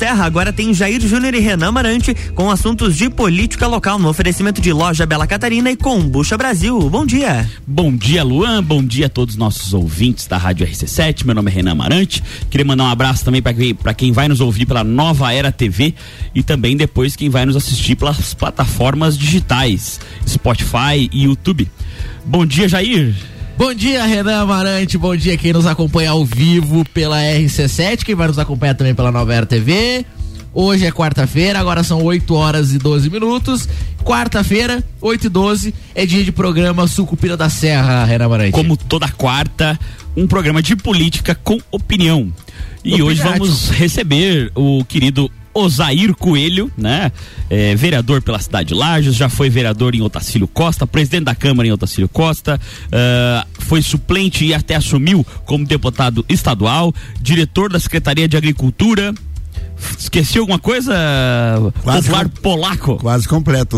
Serra agora tem Jair Júnior e Renan Marante com assuntos de política local no oferecimento de loja Bela Catarina e Combucha Brasil. Bom dia. Bom dia, Luan. Bom dia a todos os nossos ouvintes da Rádio RC7. Meu nome é Renan Marante. Queria mandar um abraço também para quem vai nos ouvir pela Nova Era TV e também depois quem vai nos assistir pelas plataformas digitais, Spotify e YouTube. Bom dia, Jair. Bom dia, Renan Amarante. Bom dia quem nos acompanha ao vivo pela RC7, quem vai nos acompanhar também pela Nova Era TV. Hoje é quarta-feira, agora são 8 horas e 12 minutos. Quarta-feira, 8 e 12, é dia de programa Sucupira da Serra, Renan Amarante. Como toda quarta, um programa de política com opinião. E hoje vamos receber o querido Osair Coelho, né? É, vereador pela cidade de Lages, já foi vereador em Otacílio Costa, presidente da Câmara em Otacílio Costa, uh, foi suplente e até assumiu como deputado estadual, diretor da Secretaria de Agricultura. Esqueci alguma coisa? Quase Popular com, polaco. Quase completo.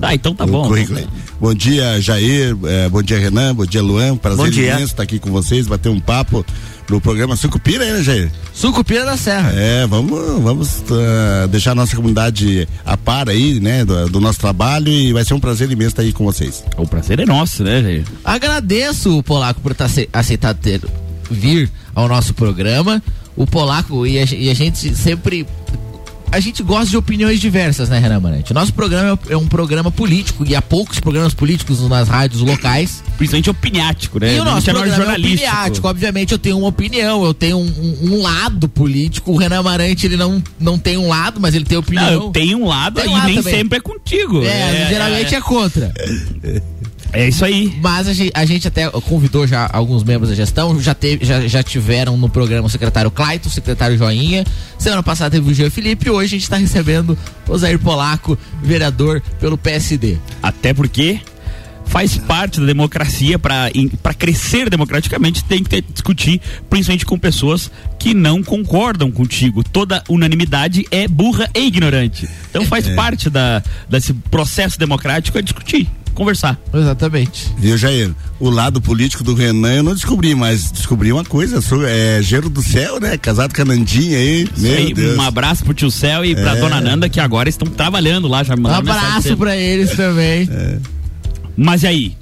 Ah, então tá bom. Currículo. Bom dia, Jair. É, bom dia, Renan. Bom dia, Luan. Prazer imenso estar aqui com vocês, bater um papo no programa Sucupira, né, Jair? Sucupira da Serra. É, vamos, vamos uh, deixar a nossa comunidade a par aí, né, do, do, nosso trabalho e vai ser um prazer imenso estar aí com vocês. O prazer é nosso, né, Jair? Agradeço o Polaco por estar aceitado ter, vir ao nosso programa. O Polaco e a, e a gente sempre a gente gosta de opiniões diversas, né, Renan Manante? Nosso programa é um programa político e há poucos programas políticos nas rádios locais. Principalmente opiniático, né? E o nosso programa é jornalístico. é opiniático. Obviamente eu tenho uma opinião, eu tenho um, um, um, lado político. O Renan Marante, ele não, não tem um lado, mas ele tem opinião. Não, eu tenho um lado tem um e lado nem também. sempre é contigo. É, é geralmente é, é contra. É isso aí. Mas a gente, a gente, até convidou já alguns membros da gestão, já, teve, já, já tiveram no programa o secretário Claito, o secretário Joinha. Semana passada teve o Jean Felipe e hoje a gente está recebendo o Zair Polaco, vereador pelo PSD. Até porque faz parte da democracia para crescer democraticamente tem que ter, discutir principalmente com pessoas que não concordam contigo toda unanimidade é burra e ignorante então faz é. parte da, desse processo democrático é discutir conversar. Exatamente. Viu, Jair? O lado político do Renan eu não descobri, mas descobri uma coisa, sou, é Gero do Céu, né? Casado com a Nandinha aí. Meu aí, Deus. Um abraço pro tio Céu e pra é. dona Nanda que agora estão trabalhando lá, já Um abraço pra eles também. É. Mas e aí?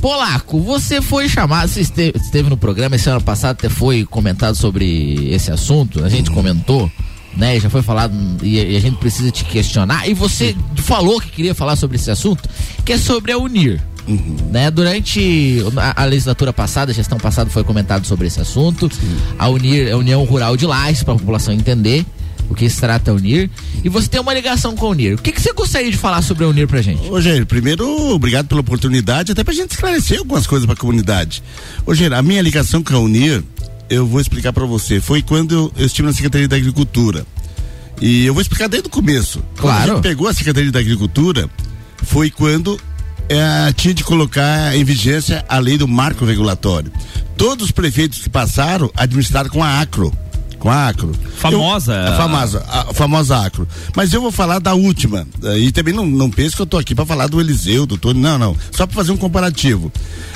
Polaco, você foi chamado, você esteve, esteve no programa esse ano passado, até foi comentado sobre esse assunto, a gente uhum. comentou né? Já foi falado e, a gente precisa te questionar. E você falou que queria falar sobre esse assunto, que é sobre a Unir. Uhum. Né? Durante a, a, legislatura passada, a gestão passada foi comentado sobre esse assunto. Sim. A Unir, a União Rural de Lages, para a população entender o que se trata a Unir. E você tem uma ligação com a Unir. O que, que você gostaria de falar sobre a Unir pra gente? Ô, Jair, primeiro, obrigado pela oportunidade, até pra gente esclarecer algumas coisas pra comunidade. Ô, Jair, a minha ligação com a Unir eu vou explicar para você. Foi quando eu estive na Secretaria da Agricultura. E eu vou explicar desde o começo. Claro. Quando a gente pegou a Secretaria da Agricultura, foi quando é, tinha de colocar em vigência a lei do marco regulatório. Todos os prefeitos que passaram administraram com a ACRO. Com a ACRO. Famosa. Eu, a famosa, a famosa ACRO. Mas eu vou falar da última. E também não, não pense que eu estou aqui para falar do Eliseu, do Tony. Não, não. Só para fazer um comparativo.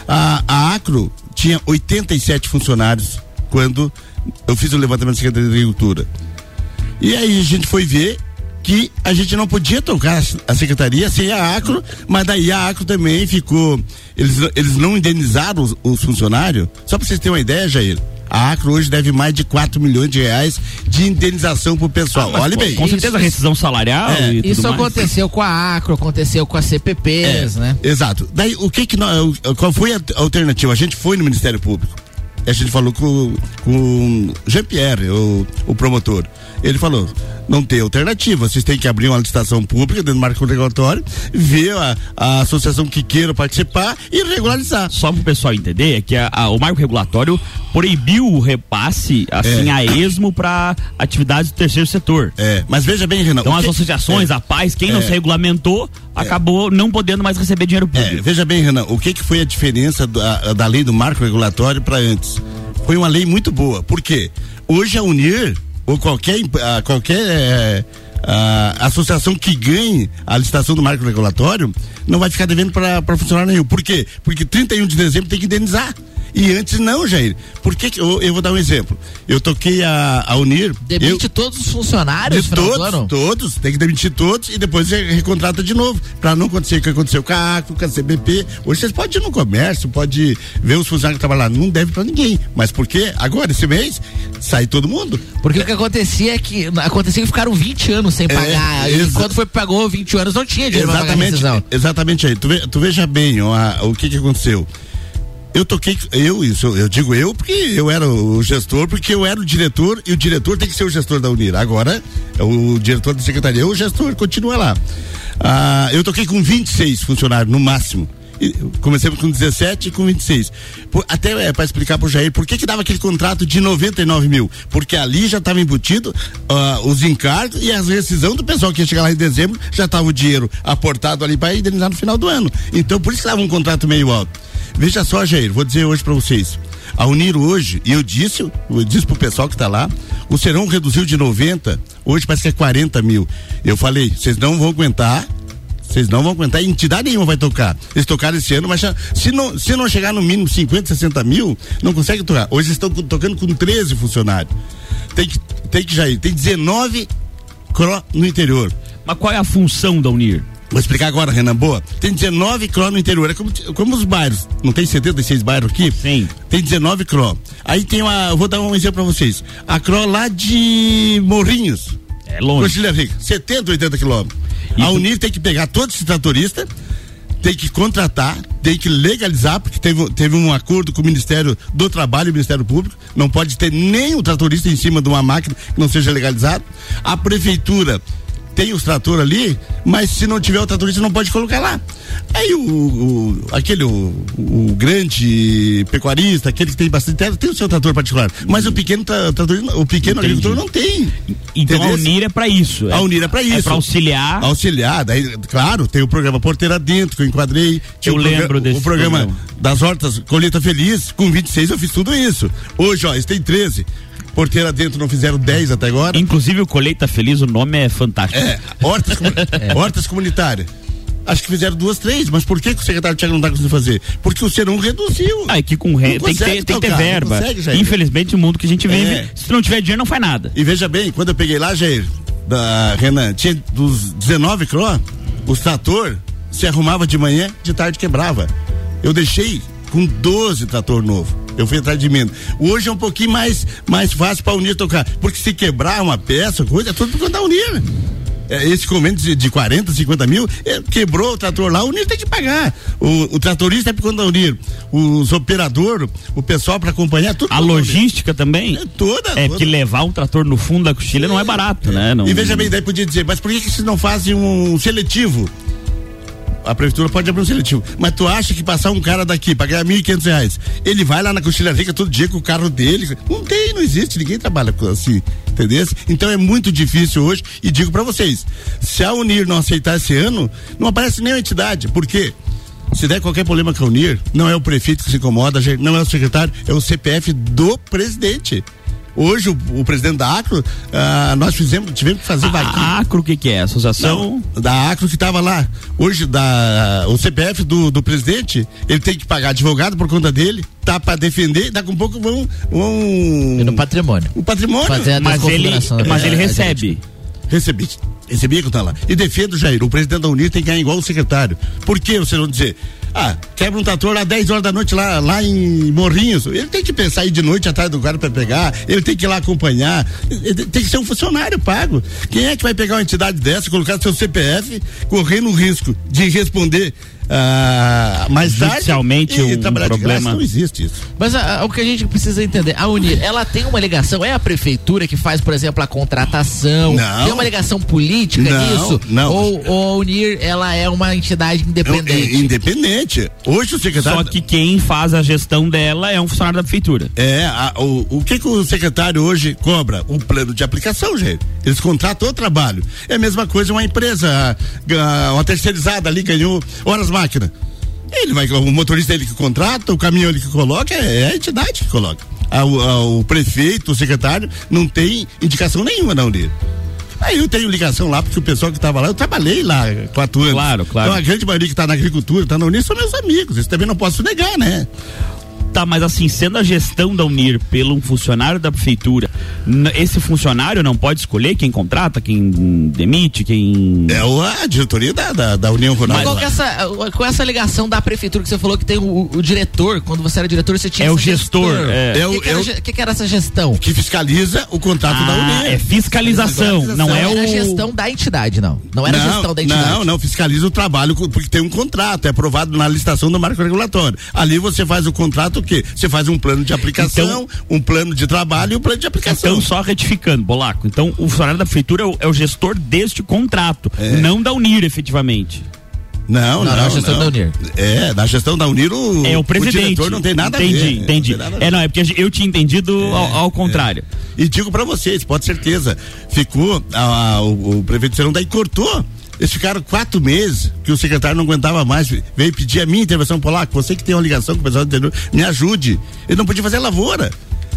A, a ACRO tinha 87 funcionários quando eu fiz o levantamento da Secretaria da Agricultura. E aí a gente foi ver que a gente não podia tocar a secretaria sem a Acro, mas daí a Acro também ficou. Eles, eles não indenizaram os, os funcionários. Só para vocês terem uma ideia, Jair. A Acro hoje deve mais de 4 milhões de reais de indenização pro pessoal. Ah, Olha bem. Com certeza a rescisão salarial. É, isso aconteceu com a Acro, aconteceu com a CPPs, é, né? Exato. Daí o que que nós, qual foi a alternativa? A gente foi no Ministério Público a gente falou com, com Jean-Pierre, o, o promotor. Ele falou: não tem alternativa, vocês têm que abrir uma licitação pública dentro do marco regulatório, ver a, a associação que queira participar e regularizar. Só para o pessoal entender, é que a, a, o marco regulatório proibiu o repasse, assim, é. a esmo para atividades do terceiro setor. É, mas veja bem, Renan. Então as que, associações, é, a paz, quem não é. se regulamentou. Acabou não podendo mais receber dinheiro é, público. veja bem, Renan, o que, que foi a diferença da, da lei do marco regulatório para antes? Foi uma lei muito boa. Por quê? Hoje a Unir ou qualquer, qualquer uh, associação que ganhe a licitação do marco regulatório não vai ficar devendo para funcionário nenhum. Por quê? Porque 31 de dezembro tem que indenizar. E antes não, Jair. Por que, que eu, eu, vou dar um exemplo? Eu toquei a, a Unir. Demite eu, todos os funcionários, de todos, todos, tem que demitir todos e depois recontrata de novo. Para não acontecer o que aconteceu com a ACO, com a CBP. Hoje vocês podem ir no comércio, pode ver os funcionários que trabalham lá. Não deve para ninguém. Mas por quê? Agora, esse mês, sai todo mundo. Porque o que acontecia é que acontecia que ficaram 20 anos sem é, pagar. E quando foi pagou 20 anos, não tinha dinheiro exatamente, pra pagar Exatamente aí. Tu, ve, tu veja bem ó, o que que aconteceu eu toquei, eu isso, eu digo eu porque eu era o gestor, porque eu era o diretor e o diretor tem que ser o gestor da Unir. Agora, o diretor da secretaria, o gestor continua lá. Ah, eu toquei com 26 funcionários no máximo. Comecei com 17 e com 26. Por, até é, para explicar para o Jair por que, que dava aquele contrato de 99 mil. Porque ali já estava embutido uh, os encargos e a rescisão do pessoal que ia chegar lá em dezembro, já estava o dinheiro aportado ali para indenizar no final do ano. Então por isso que dava um contrato meio alto. Veja só, Jair, vou dizer hoje para vocês. A Unir hoje, e eu disse, eu disse pro pessoal que está lá, o Serão reduziu de 90, hoje parece que é 40 mil. Eu falei, vocês não vão aguentar, vocês não vão aguentar, entidade nenhuma vai tocar. Eles tocaram esse ano, mas se, não, se não chegar no mínimo 50, 60 mil, não consegue tocar. Hoje estão tocando com 13 funcionários. Tem que, tem que já ir. Tem 19 CRO no interior. Mas qual é a função da Unir? Vou explicar agora, Renan Boa. Tem 19 CRO no interior. É como, como os bairros. Não tem 76 bairros aqui? Sim. Tem 19 CRO. Aí tem uma. Eu vou dar um exemplo para vocês. A CRO lá de Morrinhos. É longe. Coxilha Rica. 70, 80 quilômetros. A Unir tem que pegar todos esses tratoristas, tem que contratar, tem que legalizar, porque teve, teve um acordo com o Ministério do Trabalho e o Ministério Público. Não pode ter nem o tratorista em cima de uma máquina que não seja legalizado. A prefeitura tem os tratores ali, mas se não tiver o tratorista não pode colocar lá. Aí o, o aquele o, o, grande pecuarista, aquele que tem bastante terra, tem o seu trator particular, mas o pequeno tratorista, o pequeno Entendi. agricultor não tem. Então Entendeu? a Unir é para isso. A Unir é para é isso. É para auxiliar. Auxiliar, daí, claro, tem o programa Porteira Dentro que eu enquadrei. Eu lembro desse o programa, programa das hortas Colheita Feliz, com 26 eu fiz tudo isso. Hoje, ó, eles têm 13 porteira dentro não fizeram 10 até agora. Inclusive o Colheita Feliz, o nome é fantástico. É, hortas, é. hortas comunitárias. Acho que fizeram duas, três, mas por que, que o secretário Tiago não está conseguindo fazer? Porque o Serão reduziu. Ah, é que com re... tem, que ter, tem que ter verba. Consegue, Infelizmente, o mundo que a gente vive, é. se não tiver dinheiro, não faz nada. E veja bem, quando eu peguei lá, Jair, da Renan, tinha dos 19 CRO, o trator se arrumava de manhã, de tarde quebrava. Eu deixei com 12 trator novo. Eu fui atrás de menos. Hoje é um pouquinho mais, mais fácil para unir tocar. Porque se quebrar uma peça, coisa, é tudo por conta da unir. É, esse comendo de, de 40, 50 mil, é, quebrou o trator lá, o Unir tem que pagar. O, o tratorista é por conta da Unir. Os operadores, o pessoal para acompanhar, tudo. A logística também? É toda. É porque levar um trator no fundo da coxilha não é barato, né? Não... E veja bem, daí podia dizer, mas por que, que vocês não fazem um seletivo? A prefeitura pode abrir um seletivo. Mas tu acha que passar um cara daqui para ganhar mil e reais, ele vai lá na Coxilha Rica todo dia com o carro dele? Não tem, não existe, ninguém trabalha assim, entendeu? Então é muito difícil hoje e digo para vocês, se a Unir não aceitar esse ano, não aparece nem a entidade, por quê? Se der qualquer problema com a Unir, não é o prefeito que se incomoda, não é o secretário, é o CPF do presidente. Hoje, o, o presidente da Acro, ah, nós fizemos, tivemos que fazer a, A Acro, o que, que é? Associação? Não, da Acro que estava lá. Hoje, da, o CPF do, do presidente, ele tem que pagar advogado por conta dele, tá para defender, daqui a um pouco vão. vão e no patrimônio. O patrimônio. Fazer mas ele, mas ele recebe. Recebi. Recebi que tá lá. E defendo, Jair, o presidente da Unir tem que ganhar igual o secretário. Por que você não dizer? Ah, quebra um trator lá 10 horas da noite lá, lá em Morrinhos. Ele tem que pensar aí de noite atrás do cara para pegar, ele tem que ir lá acompanhar. Ele tem que ser um funcionário pago. Quem é que vai pegar uma entidade dessa, colocar seu CPF, correndo o risco de responder ah, mais Judicialmente tarde, um, um problema. não existe isso. Mas a, a, o que a gente precisa entender, a Unir, ela tem uma ligação, é a prefeitura que faz, por exemplo, a contratação? Não. Tem uma ligação política não, nisso? Não. Ou, ou a Unir, ela é uma entidade independente? É, independente. Hoje o secretário... Só que quem faz a gestão dela é um funcionário da prefeitura. É, a, o, o que que o secretário hoje cobra? Um plano de aplicação, gente. Eles contratam o trabalho. É a mesma coisa uma empresa, uma terceirizada ali ganhou horas mais máquina. Ele vai, o motorista ele que contrata, o caminhão ele que coloca, é, é a entidade que coloca. A, a, o prefeito, o secretário, não tem indicação nenhuma não dele. Aí eu tenho ligação lá, porque o pessoal que estava lá, eu trabalhei lá quatro anos. Claro, claro. Então a grande maioria que está na agricultura, está na Unis, são meus amigos. Isso também não posso negar, né? Tá, mas assim, sendo a gestão da Unir pelo um funcionário da prefeitura, esse funcionário não pode escolher quem contrata, quem demite, quem. É a diretoria da, da, da União Rural. Mas qual que é essa, com essa ligação da prefeitura que você falou que tem o, o diretor, quando você era diretor, você tinha. É o gestor. É. é o que, que, era, é que, que, era, essa gestão? Que fiscaliza o contrato ah, da Unir. É fiscalização, fiscalização. não é o. Era gestão da entidade, não. Não era não, gestão da entidade. Não, não, fiscaliza o trabalho, porque tem um contrato, é aprovado na licitação do marco regulatório. Ali você faz o contrato o quê? Você faz um plano de aplicação, então, um plano de trabalho e um plano de aplicação. Então, só retificando, Bolaco. Então, o funcionário da prefeitura é o, é o gestor deste contrato, é. não da Unir, efetivamente. Não, não, não, na gestão não. da Unir. É, na gestão da Unir o, é, o, presidente. o diretor não tem nada entendi, a ver. Entendi, entendi. É, não, é porque eu tinha entendido é, ao, ao, contrário. É. E digo para vocês, pode certeza, ficou, a, a, o, o prefeito de Serão daí cortou eles ficaram quatro meses que o secretário não aguentava mais, veio pedir a minha intervenção polaco, você que tem uma ligação com o pessoal do interior, me ajude. Ele não podia fazer lavoura.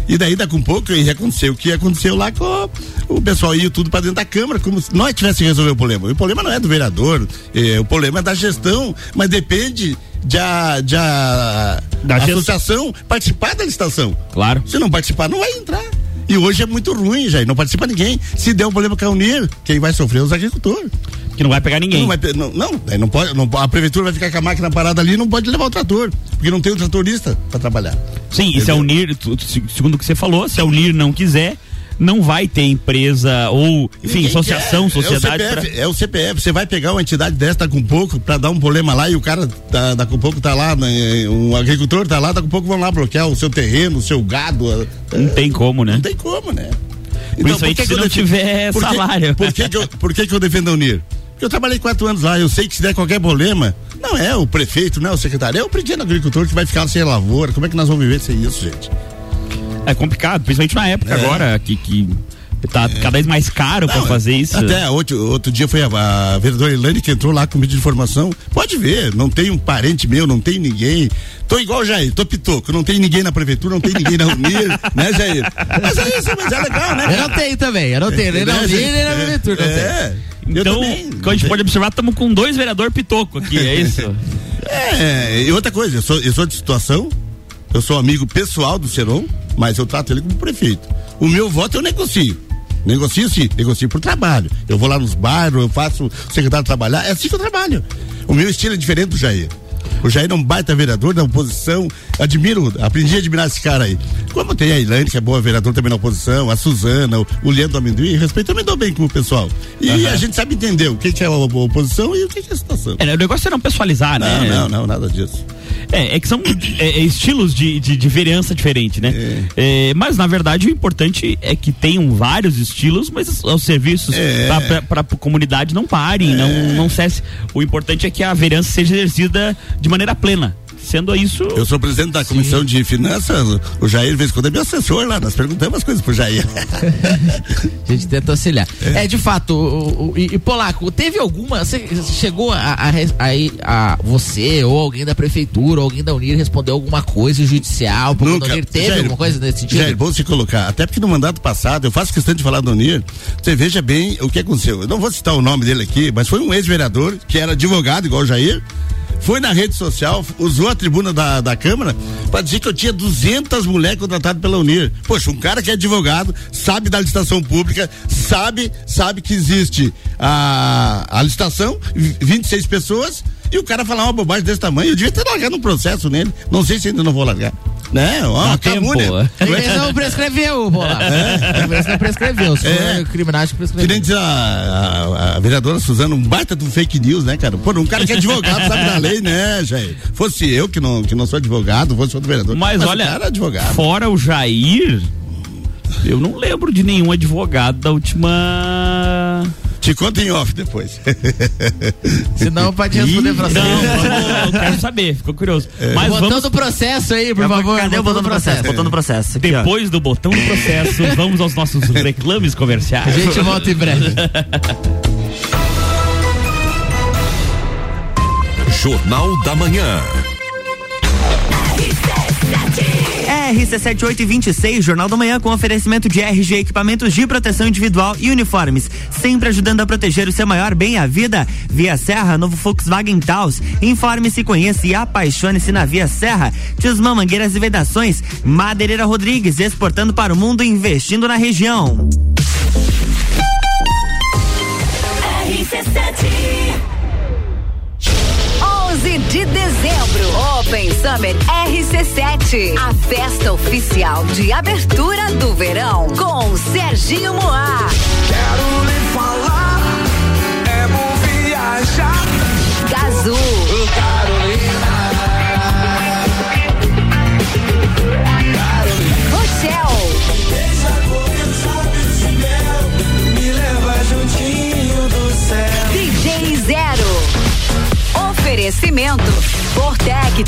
E daí, daqui um pouco, ia acontecer o que aconteceu lá com o pessoal ia tudo para dentro da Câmara, como se nós tivéssemos resolver o problema. O problema não é do vereador, é, o problema é da gestão, mas depende de a, de a, da associação participar da licitação. Claro. Se não participar, não vai entrar. E hoje é muito ruim, já não participa ninguém. Se der um problema com a Unir, quem vai sofrer é os agricultores. Que não vai pegar ninguém. Não, vai, não, não, não, pode, não, a prefeitura vai ficar com a máquina parada ali e não pode levar o trator, porque não tem o tratorista para trabalhar. Sim, Entendeu? e se a Unir, segundo o que você falou, se a Unir não quiser, não vai ter empresa ou, enfim, Ninguém associação, quer. sociedade. É o, CPF, pra... é o CPF, você vai pegar uma entidade dessa, tá com pouco, para dar um problema lá e o cara tá, tá com pouco, tá lá, né, um agricultor tá lá, tá com pouco, vão lá bloquear o seu terreno, o seu gado. Não é, tem como, né? Não tem como, né? Então, por que se não tiver por que, salário. Por que, que, eu, por que, que eu defendo a Unir? Porque eu trabalhei quatro anos lá, eu sei que se der qualquer problema, não é o prefeito, não é o secretário, é o pequeno agricultor que vai ficar sem lavoura. Como é que nós vamos viver sem isso, gente? É complicado, principalmente na época é. agora que, que tá é. cada vez mais caro para fazer isso. Até outro, outro dia foi a, a vereadora Elane que entrou lá com pedido de informação. Pode ver, não tem um parente meu, não tem ninguém. Tô igual o Jair, tô pitoco, não tem ninguém na prefeitura, não tem ninguém na Unir, né, Jair? Mas é isso, mas é legal, né? Eu não tenho também, eu não tenho, nem na Unir, nem na prefeitura. É. Então, como a gente pode observar, estamos com dois vereadores pitoco aqui, é isso? é, e outra coisa, eu sou, eu sou de situação, eu sou amigo pessoal do Seron, mas eu trato ele como prefeito. O meu voto eu negocio. Negocio sim, negocio por trabalho. Eu vou lá nos bairros, eu faço o secretário trabalhar, é assim que eu trabalho. O meu estilo é diferente do Jair. O Jair é um baita vereador da oposição. Admiro, aprendi a admirar esse cara aí. Como tem a Ilane, que é boa vereador também na oposição, a Suzana, o, o Leandro Amendoim, respeito, também dou bem com o pessoal. E uhum. a gente sabe entender o que, que é a oposição e o que, que é a situação. É, o negócio é não pessoalizar, não, né? Não, não, nada disso. É, é que são é, é, estilos de, de, de, vereança diferente, né? É. é. mas na verdade o importante é que tenham vários estilos, mas os serviços é. para a comunidade não parem, não, não cesse. O importante é que a vereança seja exercida de maneira plena. Sendo isso. Eu sou presidente da comissão Sim. de finanças, o Jair, de vez em quando, é meu assessor lá. Nós perguntamos as coisas pro Jair. a gente tenta auxiliar. É, é de fato, o, o, e, e, Polaco, teve alguma. Você chegou a, a, a, a, você ou alguém da prefeitura, ou alguém da Unir respondeu alguma coisa judicial? Nunca. Unir teve Jair, alguma coisa nesse sentido? Jair, vou se colocar. Até porque no mandato passado, eu faço questão de falar do Unir. Você veja bem o que aconteceu. Eu não vou citar o nome dele aqui, mas foi um ex-vereador que era advogado, igual o Jair foi na rede social, usou a tribuna da, da Câmara para dizer que eu tinha 200 mulheres contratadas pela Unir. Poxa, um cara que é advogado, sabe da licitação pública, sabe, sabe que existe a, a licitação, 26 pessoas, e o cara falar uma bobagem desse tamanho, eu devia ter largado um processo nele. Não sei se ainda não vou largar. Né? Ó, tempo. Ele não prescreveu, Bola. É? não prescreveu. Se é. criminagem prescreveu. Que nem diz a, a, a, vereadora Suzana, um baita do fake news, né, cara? Pô, um cara que é advogado, sabe da lei, né, Jair? Fosse eu que não, que não sou advogado, fosse outro vereador. Mas, mas olha, o advogado. fora o Jair, eu não lembro de nenhum advogado da última te conta em off depois. Senão pode responder pra você. Não, eu quero saber, ficou curioso. É. Mas botão vamos... do processo aí, por favor. Cadê o botão do processo? Botão do processo. Aqui, Depois ó. do botão do processo, vamos aos nossos reclames comerciais. A gente volta em breve. Jornal da Manhã. RC7826, Jornal da Manhã, com oferecimento de RG Equipamentos de Proteção Individual e Uniformes. Sempre ajudando a proteger o seu maior bem, a vida. Via Serra, novo Volkswagen Taos. Informe-se, conheça e apaixone-se na Via Serra. Tismã Mangueiras e Vedações. Madeireira Rodrigues, exportando para o mundo e investindo na região. RC7 11 de dezembro, Open Summer RC7, a festa oficial de abertura do verão com Serginho Moá. Quero lhe falar, é bom viajar. Gazul.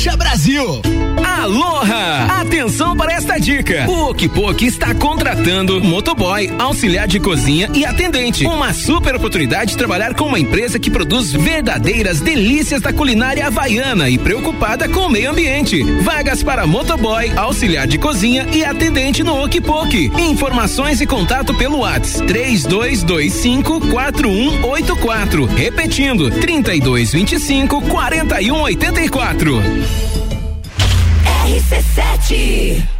Kombucha Brasil. Aloha! Atenção para esta dica. O Okipok está contratando motoboy, auxiliar de cozinha e atendente. Uma super oportunidade de trabalhar com uma empresa que produz verdadeiras delícias da culinária havaiana e preocupada com o meio ambiente. Vagas para motoboy, auxiliar de cozinha e atendente no Okipok. Informações e contato pelo WhatsApp 3225 4184. Repetindo, 3225 4184. RC7.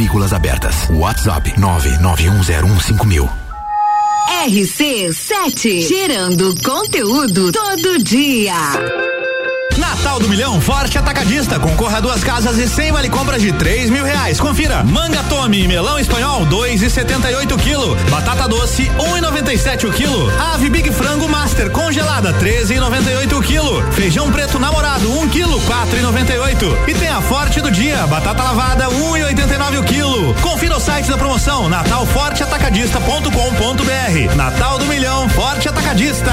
Matrículas abertas. WhatsApp 991015000. RC7. Gerando conteúdo todo dia. Natal do Milhão Forte Atacadista. Concorra a duas casas e sem vale compras de três mil reais. Confira. Manga Tome, melão espanhol, dois e setenta e oito quilo. Batata doce, um e noventa e sete o quilo. Ave Big Frango Master congelada, treze e noventa e oito o quilo. Feijão preto namorado, um quilo, quatro e noventa e oito. E tem a Forte do dia, batata lavada, um e oitenta e nove o quilo. Confira o site da promoção, natalforteatacadista.com.br. Natal do Milhão Forte Atacadista.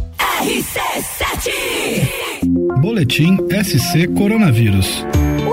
RC7. Boletim SC Coronavírus.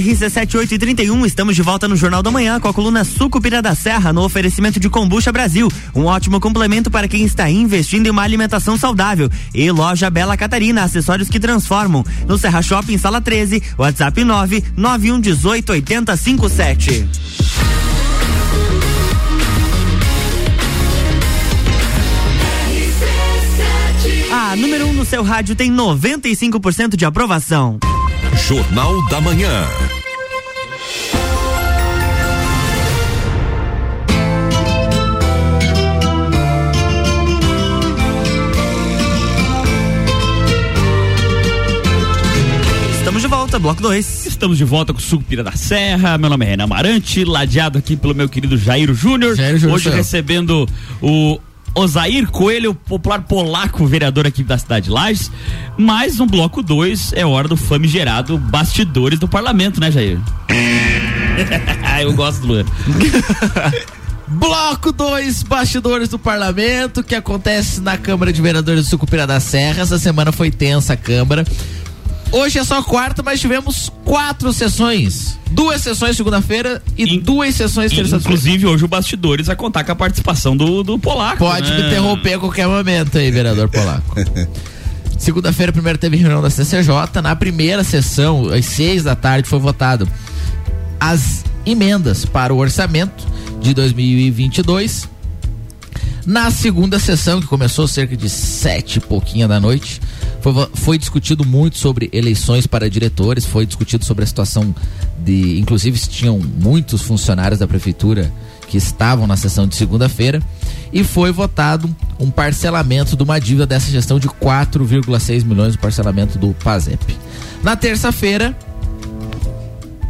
RC7. RC7831, estamos de volta no Jornal da Manhã com a coluna Sucupira da Serra no oferecimento de Combucha Brasil. Um ótimo complemento para quem está investindo em uma alimentação saudável. E Loja Bela Catarina, acessórios que transformam. No Serra Shopping, sala 13, WhatsApp 9 9118 8057. A número 1 um no seu rádio tem 95% de aprovação. Jornal da Manhã. Estamos de volta, bloco 2. Estamos de volta com o Sucupira da Serra. Meu nome é Renan Amarante, ladeado aqui pelo meu querido Jairo Júnior. Hoje Júnior. recebendo o Osair Coelho, popular polaco, vereador aqui da cidade de Lages. Mas no bloco 2 é hora do famigerado Bastidores do Parlamento, né, Jair? Eu gosto do Luan. Bloco 2, bastidores do parlamento, que acontece na Câmara de Vereadores do Sucupira da Serra. Essa semana foi tensa a Câmara. Hoje é só quarta, mas tivemos quatro sessões. Duas sessões segunda-feira e duas sessões terça-feira. Inclusive, hoje o Bastidores vai contar com a participação do, do Polaco. Pode né? me interromper a qualquer momento aí, vereador Polaco. Segunda-feira, primeiro teve reunião da CCJ. Na primeira sessão, às seis da tarde, foi votado as emendas para o orçamento de 2022. Na segunda sessão, que começou cerca de sete e pouquinho da noite, foi, foi discutido muito sobre eleições para diretores, foi discutido sobre a situação de. Inclusive, tinham muitos funcionários da prefeitura que estavam na sessão de segunda-feira, e foi votado um parcelamento de uma dívida dessa gestão de 4,6 milhões, o parcelamento do PASEP. Na terça-feira,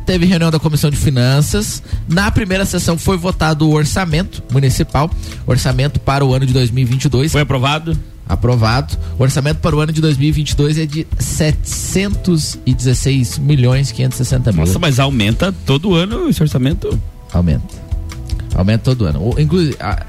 teve reunião da Comissão de Finanças. Na primeira sessão foi votado o orçamento municipal, orçamento para o ano de 2022. Foi aprovado? Aprovado. O orçamento para o ano de 2022 é de 716 milhões 560 mil. Nossa, mas aumenta todo ano esse orçamento? Aumenta. Aumenta todo ano. O- Inclusive, a,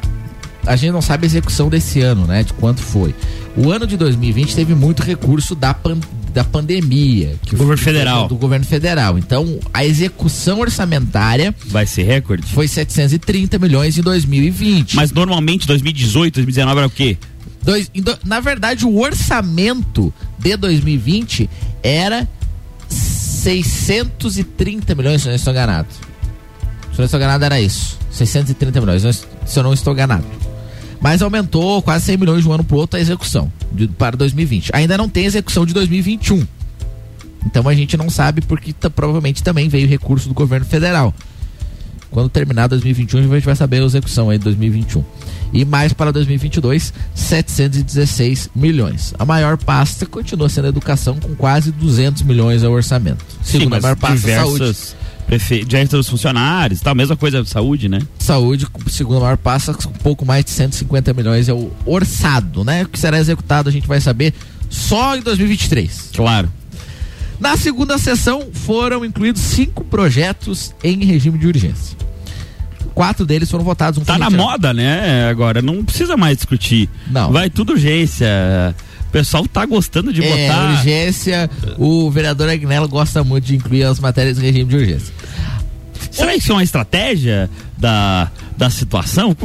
a gente não sabe a execução desse ano, né? De quanto foi. O ano de 2020 teve muito recurso da, pan- da pandemia. Que governo foi- federal. Do governo federal. Então, a execução orçamentária. Vai ser recorde? Foi 730 milhões em 2020. Mas normalmente 2018, 2019 era o quê? Dois, do- na verdade, o orçamento de 2020 era 630 milhões, se eu não estou enganado. Se eu não estou enganado, era isso. 630 milhões, se eu não estou enganado. Mas aumentou quase 100 milhões de um ano para o outro a execução de- para 2020. Ainda não tem execução de 2021. Então a gente não sabe porque provavelmente também veio recurso do governo federal. Quando terminar 2021, a gente vai saber a execução aí de 2021. E mais para 2022, 716 milhões. A maior pasta continua sendo a educação, com quase 200 milhões ao orçamento. Sim, Segunda mas maior pasta, saúde. diversas prefe... diversos funcionários, tal, mesma coisa saúde, né? Saúde, com- segunda maior pasta, com um pouco mais de 150 milhões é o orçado, né? O que será executado a gente vai saber só em 2023. Claro. Na segunda sessão foram incluídos cinco projetos em regime de urgência. Quatro deles foram votados. Um Tá na moda, né? Agora, não precisa mais discutir. Não. Vai tudo urgência. O pessoal tá gostando de É, botar. urgência, o vereador Agnello gosta muito de incluir as matérias em regime de urgência. Será que isso é uma estratégia da, da situação?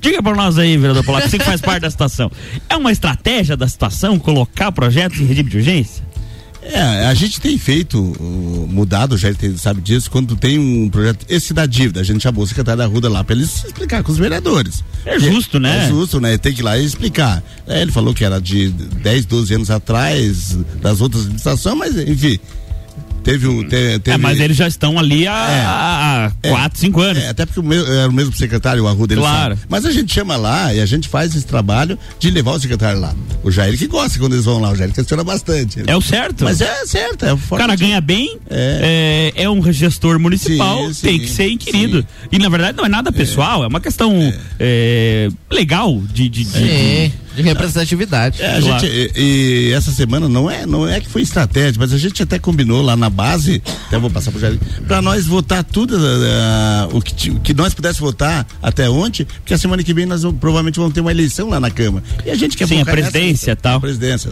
Diga pra nós aí, vereador Polaco, você que faz parte da situação. É uma estratégia da situação colocar projetos em regime de urgência? É, a gente tem feito, uh, mudado, já ele sabe disso, quando tem um projeto, esse da dívida, a gente chamou o secretário da Ruda lá para ele explicar com os vereadores. É justo, né? É justo, né? Tem que ir lá e explicar. É, ele falou que era de 10, 12 anos atrás, das outras administrações, mas enfim. Teve o. te- Teve, É, mas eles já estão ali há, É. há É. quatro, cinco anos. É, até porque o meu- era o mesmo secretário, o Arruda, ele Claro. sabe. Mas a gente chama lá e a gente faz esse trabalho de levar o secretário lá. O Jair que gosta quando eles vão lá, o Jair questiona bastante. É o certo. Mas é certo, é o O cara ganha bem, é, é um gestor municipal, Sim, sim, tem que ser inquirido. E na verdade não é nada pessoal, é, uma questão é, legal de. de, de- Sim, de representatividade. É, a Claro. gente, e, e essa semana não é, não é que foi estratégia, mas a gente até combinou lá na base, até vou passar pro Jair, pra nós votar tudo ah, o, que, o que nós pudéssemos votar até ontem, porque a semana que vem nós vamos- provavelmente vamos ter uma eleição lá na Câmara. E a gente quer Sim, a nessa- presidência e tal. Presidência.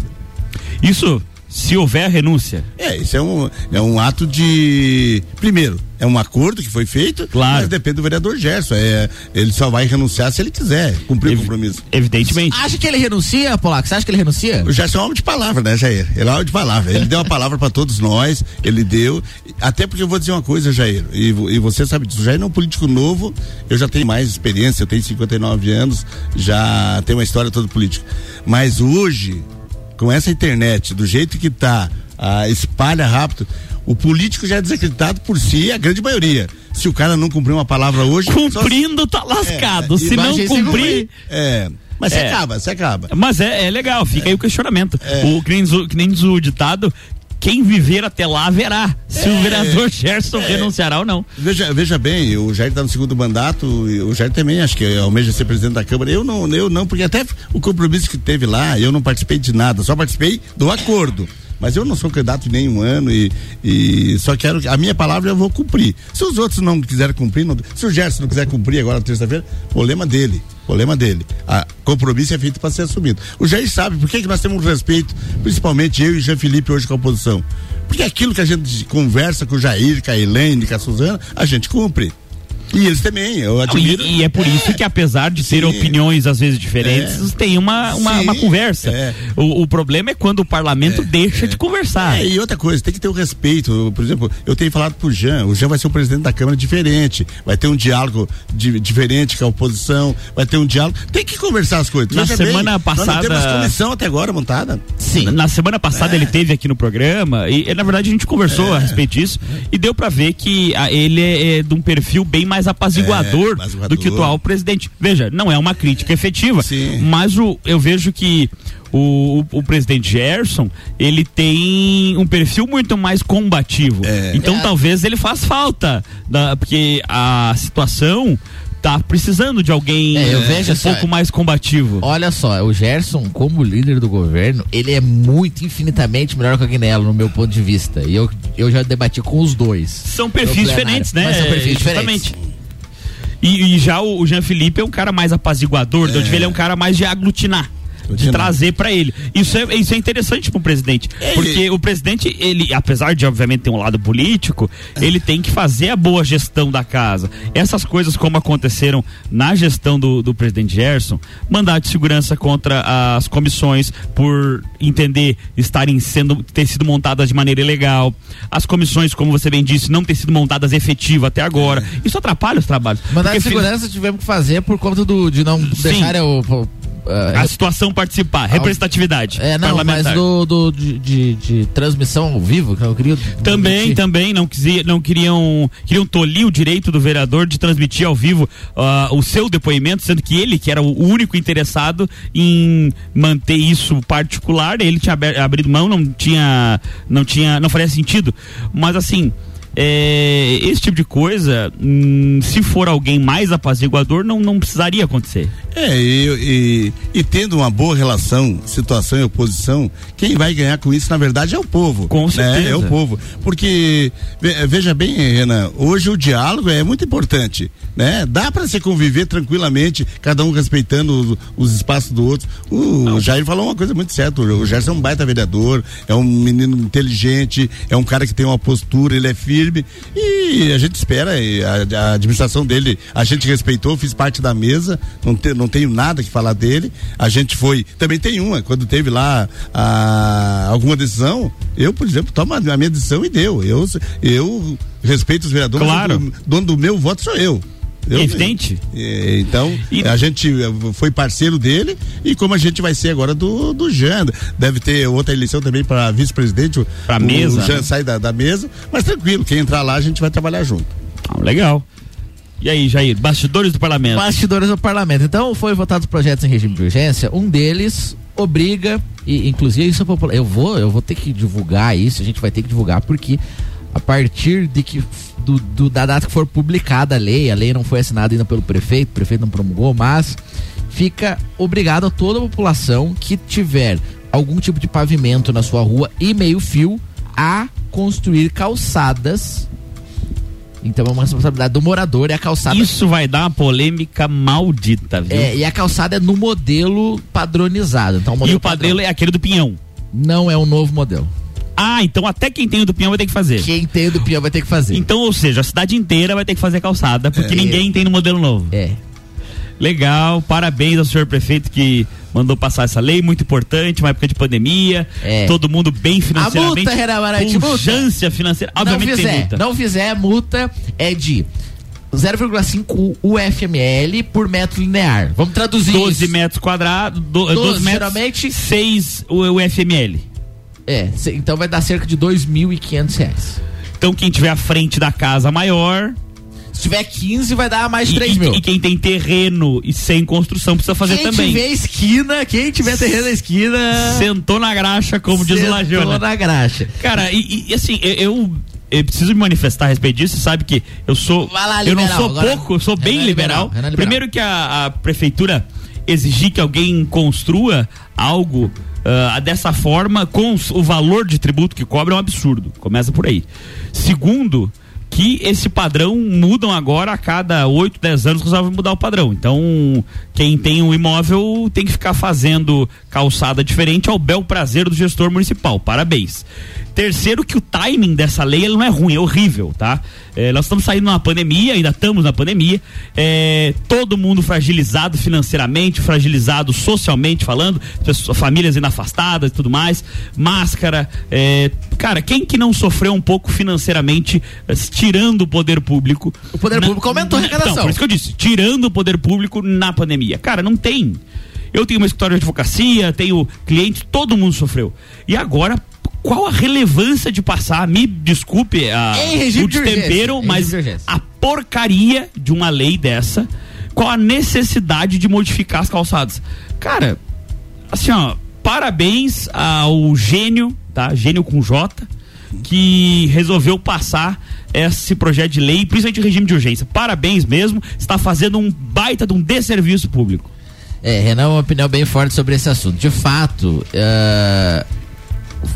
Isso Se houver renúncia. É, isso é um, é um ato de. Primeiro, é um acordo que foi feito, Claro. mas depende do vereador Gerson. É, ele só vai renunciar se ele quiser cumprir o compromisso. Evidentemente. Acha que ele renuncia, Polaco? Você acha que ele renuncia? O Gerson é um homem de palavra, né, Jair? Ele é um homem de palavra. Ele deu a palavra para todos nós, ele deu. Até porque eu vou dizer uma coisa, Jair, e, e você sabe disso. O Jair é um político novo, eu já tenho mais experiência, eu tenho 59 anos, já tenho uma história toda política. Mas hoje, com essa internet, do jeito que tá, ah, espalha rápido, o político já é desacreditado por si, a grande maioria. Se o cara não cumprir uma palavra hoje. Cumprindo tá lascado. É, Se não cumprir. É. Mas você É. acaba, você acaba. Mas é, é legal, fica aí o questionamento. É. O, que, nem que nem diz o ditado, quem viver até lá verá se o vereador Gerson renunciará ou não. Veja, veja bem, o Jair está no segundo mandato, o Jair também acho que almeja ser presidente da Câmara. Eu não, eu não, porque até o compromisso que teve lá, eu não participei de nada, só participei do acordo. Mas eu não sou candidato nem um ano e, e só quero. A minha palavra eu vou cumprir. Se os outros não quiserem cumprir, não- se o Gerson não quiser cumprir agora terça-feira, problema dele. Problema dele. A compromisso é feito para ser assumido. O Jair sabe por que, que nós temos respeito, principalmente eu e Jean Felipe hoje com a oposição. Porque aquilo que a gente conversa com o Jair, com a Elaine, com a Suzana, a gente cumpre. E eles também, eu admiro. E, e é por isso que, apesar de ter Sim. opiniões às vezes diferentes, tem uma, uma, uma conversa. É. O, o problema é quando o parlamento deixa de conversar. É, e outra coisa, tem que ter o respeito. Por exemplo, eu tenho falado pro Jean, o Jean vai ser o presidente da Câmara diferente, vai ter um diálogo di- diferente com a oposição, vai ter um diálogo. Tem que conversar as coisas. Na Veja semana bem, Nós não passada- temos comissão até agora montada. Sim. Na semana passada ele teve aqui no programa e, na verdade, a gente conversou a respeito disso e deu pra ver que ah, ele é, é de um perfil bem mais apaziguador, É, apaziguador. do que o atual presidente. Veja, não é uma crítica efetiva, mas o, eu vejo que o, o, o presidente Gerson, ele tem um perfil muito mais combativo. Então É. talvez ele faz falta, da, porque a situação tá precisando de alguém É, eu um vejo assim, pouco mais combativo. Olha só, o Gerson, como líder do governo, ele é muito infinitamente melhor que o Agnello, no meu ponto de vista. E eu, eu já debati com os dois. São perfis diferentes, né? Mas são perfis Justamente. diferentes. E, e já o, o Jean Felipe é um cara mais apaziguador, é. ele é um cara mais de aglutinar. De trazer pra ele. Isso é, isso é interessante pro presidente. Porque o presidente, ele, apesar de obviamente ter um lado político, ele tem que fazer a boa gestão da casa. Essas coisas, como aconteceram na gestão do, do presidente Gerson, mandado de segurança contra as comissões por entender estarem sendo ter sido montadas de maneira ilegal. As comissões, como você bem disse, não ter sido montadas efetiva até agora. Isso atrapalha os trabalhos. Mandar de segurança tivemos que fazer por conta do, de não deixar o. o- a situação participar, representatividade. É, não, mas do, do- de, de- de transmissão ao vivo, que eu queria. Também, também não, quisia, não queriam queriam tolir o direito do vereador de transmitir ao vivo ah, o seu depoimento, sendo que ele, que era o único interessado em manter isso particular, ele tinha aber- abrido mão, não tinha, não tinha, não faria sentido. Mas assim, é, esse tipo de coisa, hum, se for alguém mais apaziguador, não, não precisaria acontecer. É, e, e- e tendo uma boa relação, situação e oposição, quem vai ganhar com isso, na verdade, é o povo. Com né? certeza. É o povo. Porque, ve- veja bem, Renan, hoje o diálogo é muito importante. Né? Dá para se conviver tranquilamente, cada um respeitando os, os espaços do outro. O Jair falou uma coisa muito certa. O Gerson é um baita vereador, é um menino inteligente, é um cara que tem uma postura, ele é firme. E a gente espera, a, a administração dele, a gente respeitou, fiz parte da mesa, não, te- não tenho nada que falar dele. A gente foi. Também tem uma, quando teve lá a- alguma decisão, eu, por exemplo, tomo a, minha decisão e deu. Eu, eu respeito os vereadores, Claro. dono do meu voto sou eu. Eu- Evidente. É, então, a gente eh, foi parceiro dele e como a gente vai ser agora do, do Jean. Deve ter outra eleição também para vice-presidente. Pra o, mesa, O Jean né? sai da, da mesa, mas tranquilo, quem entrar lá a gente vai trabalhar junto. Ah, legal. E aí, Jair, bastidores do parlamento. Bastidores do parlamento. Então, foi votado os projetos em regime de urgência. Um deles obriga, e inclusive isso é popular. Eu vou, eu vou ter que divulgar isso, a gente vai ter que divulgar, porque a partir de que do, do- da data que for publicada a lei, a lei não foi assinada ainda pelo prefeito, o prefeito não promulgou, mas fica obrigado a toda a população que tiver algum tipo de pavimento na sua rua e meio fio a construir calçadas. Então é uma responsabilidade do morador e a calçada Isso vai dar uma polêmica maldita, viu? é, e a calçada é no modelo padronizado. Então, e modelo o padrão é aquele do pinhão. Não é um novo modelo. Ah, então até quem tem o do Pinhão vai ter que fazer. Quem tem o do Pinhão vai ter que fazer. Então, ou seja, a cidade inteira vai ter que fazer calçada, porque É. ninguém tem no modelo novo. É. Legal, parabéns ao senhor prefeito que mandou passar essa lei, muito importante, uma época de pandemia, É. todo mundo bem financeiramente. multa, Renan Amarante, multa. financeira. não Obviamente tem fizer, multa. não fizer, a multa é de 0,5 UFML por metro linear. Vamos traduzir 12 isso. metros quadrados, do, 12, 12 metros, geralmente- 6 o, o FML. É, então vai dar cerca de 2.500 reais. Então quem tiver à frente da casa maior. Se tiver 15, vai dar mais e, 3 e- mil. E quem tem terreno e sem construção precisa fazer quem também. tiver esquina, quem tiver terreno na esquina. Sentou na graxa, como diz o sentou Lajona. na graxa. Cara, e, e, assim, eu, eu, preciso me manifestar a respeito disso, você sabe que eu sou. Vai lá, eu não liberal, sou agora- pouco, eu sou bem Renan liberal. liberal, Renan liberal. Primeiro que a, a prefeitura exigir que alguém construa algo ah, dessa forma, com o valor de tributo que cobra, é um absurdo. Começa por aí. Segundo, que esse padrão mudam agora a cada 8, 10 anos resolve mudar o padrão. Então, quem tem um imóvel tem que ficar fazendo calçada diferente ao bel prazer do gestor municipal. Parabéns. Terceiro, que o timing dessa lei não é ruim, é horrível, tá? É, nós estamos saindo numa pandemia, ainda estamos na pandemia, é, todo mundo fragilizado financeiramente, fragilizado socialmente falando, famílias ainda afastadas e tudo mais, máscara, é, cara, quem que não sofreu um pouco financeiramente, eh, tirando o poder público? O poder público aumentou a arrecadação. Então, por isso que eu disse, tirando o poder público na pandemia. Cara, não tem. Eu tenho uma escritório de advocacia, tenho cliente, todo mundo sofreu. E agora, qual a relevância de passar? Me desculpe a, o destempero, mas de urgência. a porcaria de uma lei dessa, qual a necessidade de modificar as calçadas? Cara, assim, ó, parabéns ao gênio, tá? Gênio com J, que resolveu passar esse projeto de lei, principalmente em regime de urgência. Parabéns mesmo, está fazendo um baita de um desserviço público. É, Renan, uma opinião bem forte sobre esse assunto. De fato, eh,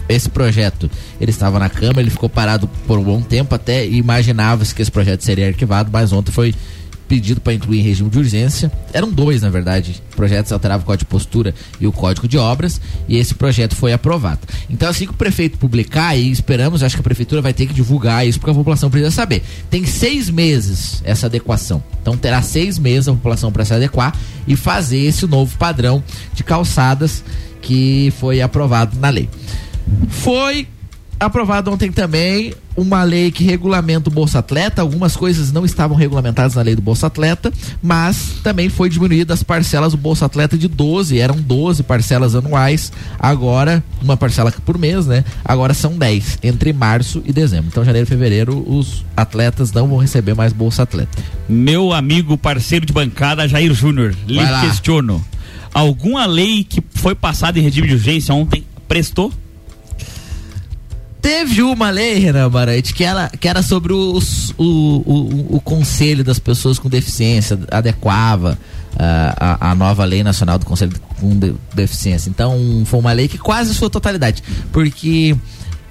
esse projeto, ele estava na Câmara, ele ficou parado por um bom tempo, até imaginava-se que esse projeto seria arquivado, mas ontem foi pedido para incluir em regime de urgência. Eram dois, na verdade, projetos alteravam o Código de Postura e o Código de Obras, e esse projeto foi aprovado. Então, assim que o prefeito publicar, e esperamos, acho que a prefeitura vai ter que divulgar isso, porque a população precisa saber. Tem seis meses essa adequação. Então, terá seis meses a população para se adequar e fazer esse novo padrão de calçadas que foi aprovado na lei. Foi aprovado ontem também uma lei que regulamenta o Bolsa Atleta. Algumas coisas não estavam regulamentadas na lei do Bolsa Atleta, mas também foi diminuída as parcelas do Bolsa Atleta de 12, eram 12 parcelas anuais, agora uma parcela por mês, né? Agora são 10 entre março e dezembro. Então, janeiro e fevereiro os atletas não vão receber mais Bolsa Atleta. Meu amigo parceiro de bancada, Jair Júnior, lhe lá. questiono. Alguma lei que foi passada em regime de urgência ontem prestou? Teve uma lei, Renan Barante, que, ela, que era sobre os, o, o, o conselho das pessoas com deficiência, adequava ah, a, a nova lei nacional do conselho com de- deficiência. Então, foi uma lei que quase sua totalidade, porque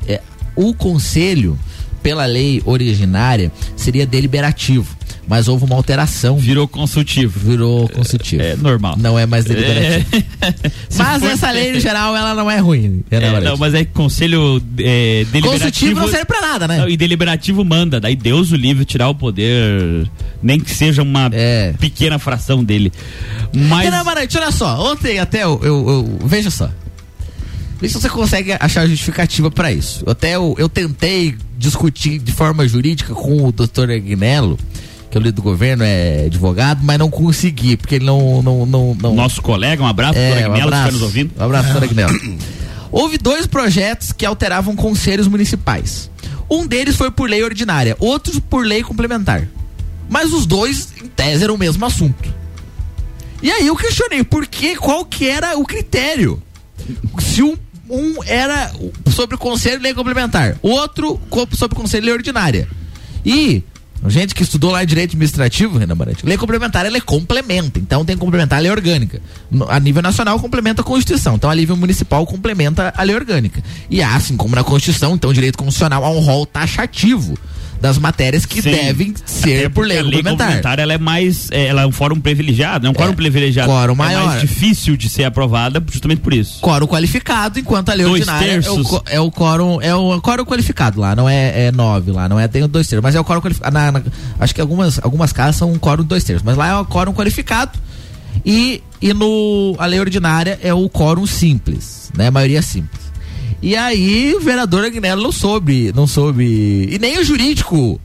eh, o conselho, pela lei originária, seria deliberativo, mas houve uma alteração. Virou consultivo. Virou consultivo. É normal. Não é mais deliberativo. Se Mas essa lei, no geral, ela não é ruim. Renan É, não, mas é que conselho é, deliberativo. Consultivo não serve pra nada, né? Não, e deliberativo manda, daí Deus o livre tirar o poder, nem que seja uma pequena fração dele. Mas. Renan Amarante, olha só, ontem até eu, eu- eu- veja só. Vê se você consegue achar justificativa pra isso. Até eu, eu tentei discutir de forma jurídica com o doutor Agnello, que é o líder do governo, é advogado, mas não consegui, porque ele não. não, não, não... Nosso colega, um abraço, É, doutor um que está nos ouvindo. Um abraço, doutor Agnello. Houve dois projetos que alteravam conselhos municipais. Um deles foi por lei ordinária, outro por lei complementar. Mas os dois, em tese, eram o mesmo assunto. E aí eu questionei, por que, qual que era o critério? Se um, um era sobre o conselho e lei complementar, outro sobre o conselho e lei ordinária. E gente que estudou lá direito administrativo, Renan Marante, lei complementar ela é complementa, então tem que complementar a lei orgânica. No- a nível nacional complementa a Constituição, então a nível municipal complementa a lei orgânica. E assim como na Constituição, então direito constitucional há um rol taxativo das matérias que Sim. devem ser por lei a lei complementar. complementar ela é mais, é, ela é um fórum privilegiado, é um quórum privilegiado. quórum É maior. mais difícil de ser aprovada justamente por isso. Quórum qualificado, enquanto a lei Dois ordinária é o, terços. é o quórum, é o quórum qualificado lá, não é, é nove lá, não é, tem dois terços, mas é o quórum qualificado, na- na- acho que algumas, algumas casas são um quórum dois terços, mas lá é o quórum qualificado e, e no, a lei ordinária é o quórum simples, né, a maioria simples. E aí o vereador Agnello não soube, não soube, e nem o jurídico,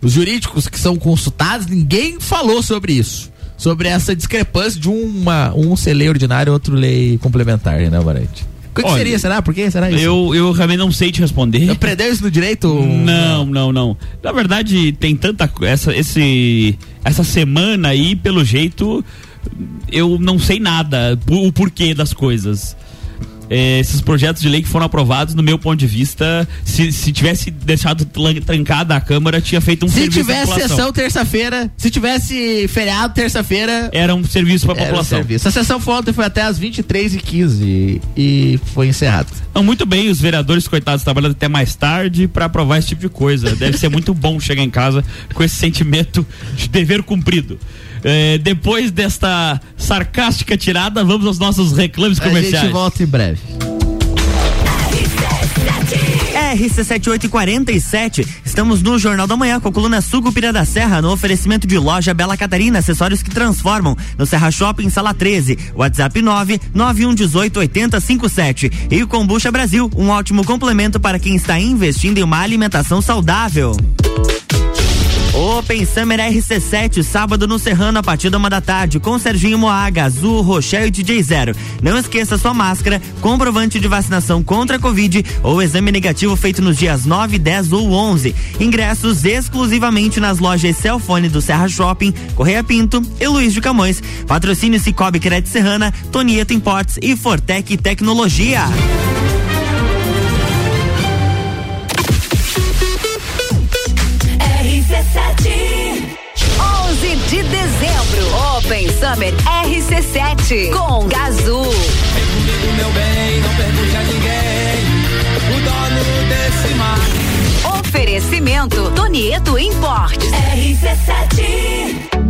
os jurídicos que são consultados, ninguém falou sobre isso. Sobre essa discrepância de uma, um ser lei ordinária e outro lei complementar, né, Marante? O que, que Olha, seria? Será? Por que será isso? Eu, eu realmente não sei te responder. Aprendeu isso no direito? Não, não, não. Na verdade, tem tanta essa esse essa semana aí, pelo jeito, eu não sei nada o porquê das coisas. É, esses projetos de lei que foram aprovados, no meu ponto de vista, se, se tivesse deixado trancada a Câmara, tinha feito um Se serviço pra tivesse população. sessão terça-feira, se tivesse feriado terça-feira. Era um serviço pra era um população. serviço. A sessão foi ontem, foi até às 23h15 e foi encerrada. Não, muito bem, os vereadores, coitados, trabalhando até mais tarde pra aprovar esse tipo de coisa. Deve ser muito bom chegar em casa com esse sentimento de dever cumprido. É, depois desta sarcástica tirada, vamos aos nossos reclames A comerciais. gente volta em breve. RC7847, estamos no Jornal da Manhã com a coluna Sucupira da Serra, no oferecimento de loja Bela Catarina, acessórios que transformam, no Serra Shopping, sala 13, WhatsApp 991188057 e o Combucha Brasil, um ótimo complemento para quem está investindo em uma alimentação saudável. Open Summer RC7, sábado no Serrano, a partir da uma da tarde, com Serginho Moaga, Azul, Rochelle e DJ Zero. Não esqueça sua máscara, comprovante de vacinação contra a Covid ou exame negativo feito nos dias 9, 10 ou 11. Ingressos exclusivamente nas lojas Celfone do Serra Shopping, Correia Pinto e Luiz de Camões. Patrocínio Cicobi Crédito Serrana, Tonieto Importes e Fortec Tecnologia. Summer RC7 com Gazul. Vem comigo, meu bem, não pergunte a ninguém. O dono desse mar. Oferecimento Tonieto Importes. RC7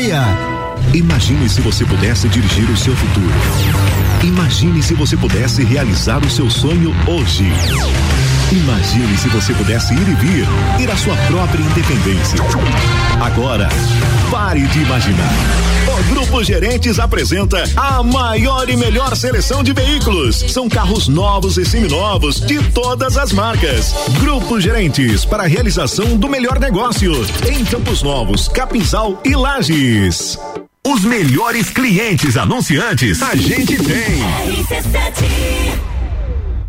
Imagine se você pudesse dirigir o seu futuro. Imagine se você pudesse realizar o seu sonho hoje. Imagine se você pudesse ir e vir, ter a sua própria independência. Agora, pare de imaginar. O Grupo Gerentes apresenta a maior e melhor seleção de veículos. São carros novos e seminovos de todas as marcas. Grupo Gerentes para a realização do melhor negócio em Campos Novos, Capinzal e Lages. Os melhores clientes anunciantes a gente tem.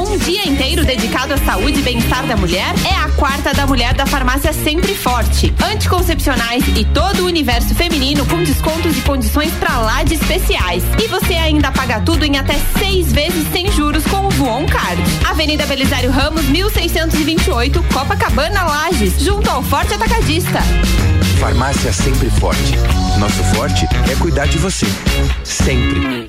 Um dia inteiro dedicado à saúde e bem-estar da mulher é a quarta da mulher da farmácia Sempre Forte. Anticoncepcionais e todo o universo feminino com descontos e condições pra lá de especiais. E você ainda paga tudo em até seis vezes sem juros com o Voon Card. Avenida Belisário Ramos, 1628, Copacabana Lages, junto ao Forte Atacadista. Farmácia Sempre Forte. Nosso forte é cuidar de você. Sempre.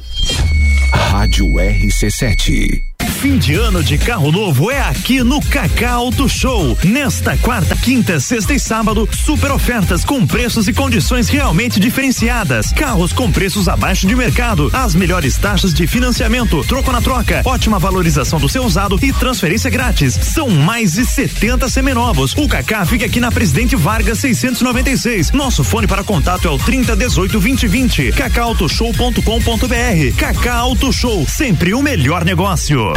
Rádio RC7. Fim de ano de carro novo é aqui no Cacá Auto Show. Nesta quarta, quinta, sexta e sábado, super ofertas com preços e condições realmente diferenciadas. Carros com preços abaixo de mercado, as melhores taxas de financiamento, troco na troca, ótima valorização do seu usado e transferência grátis. São mais de 70 seminovos. O Cacá fica aqui na Presidente Vargas 696. Nosso fone para contato é o 30 18 20 20. cacautoshow.com.br. Cacá Auto Show, sempre o melhor negócio.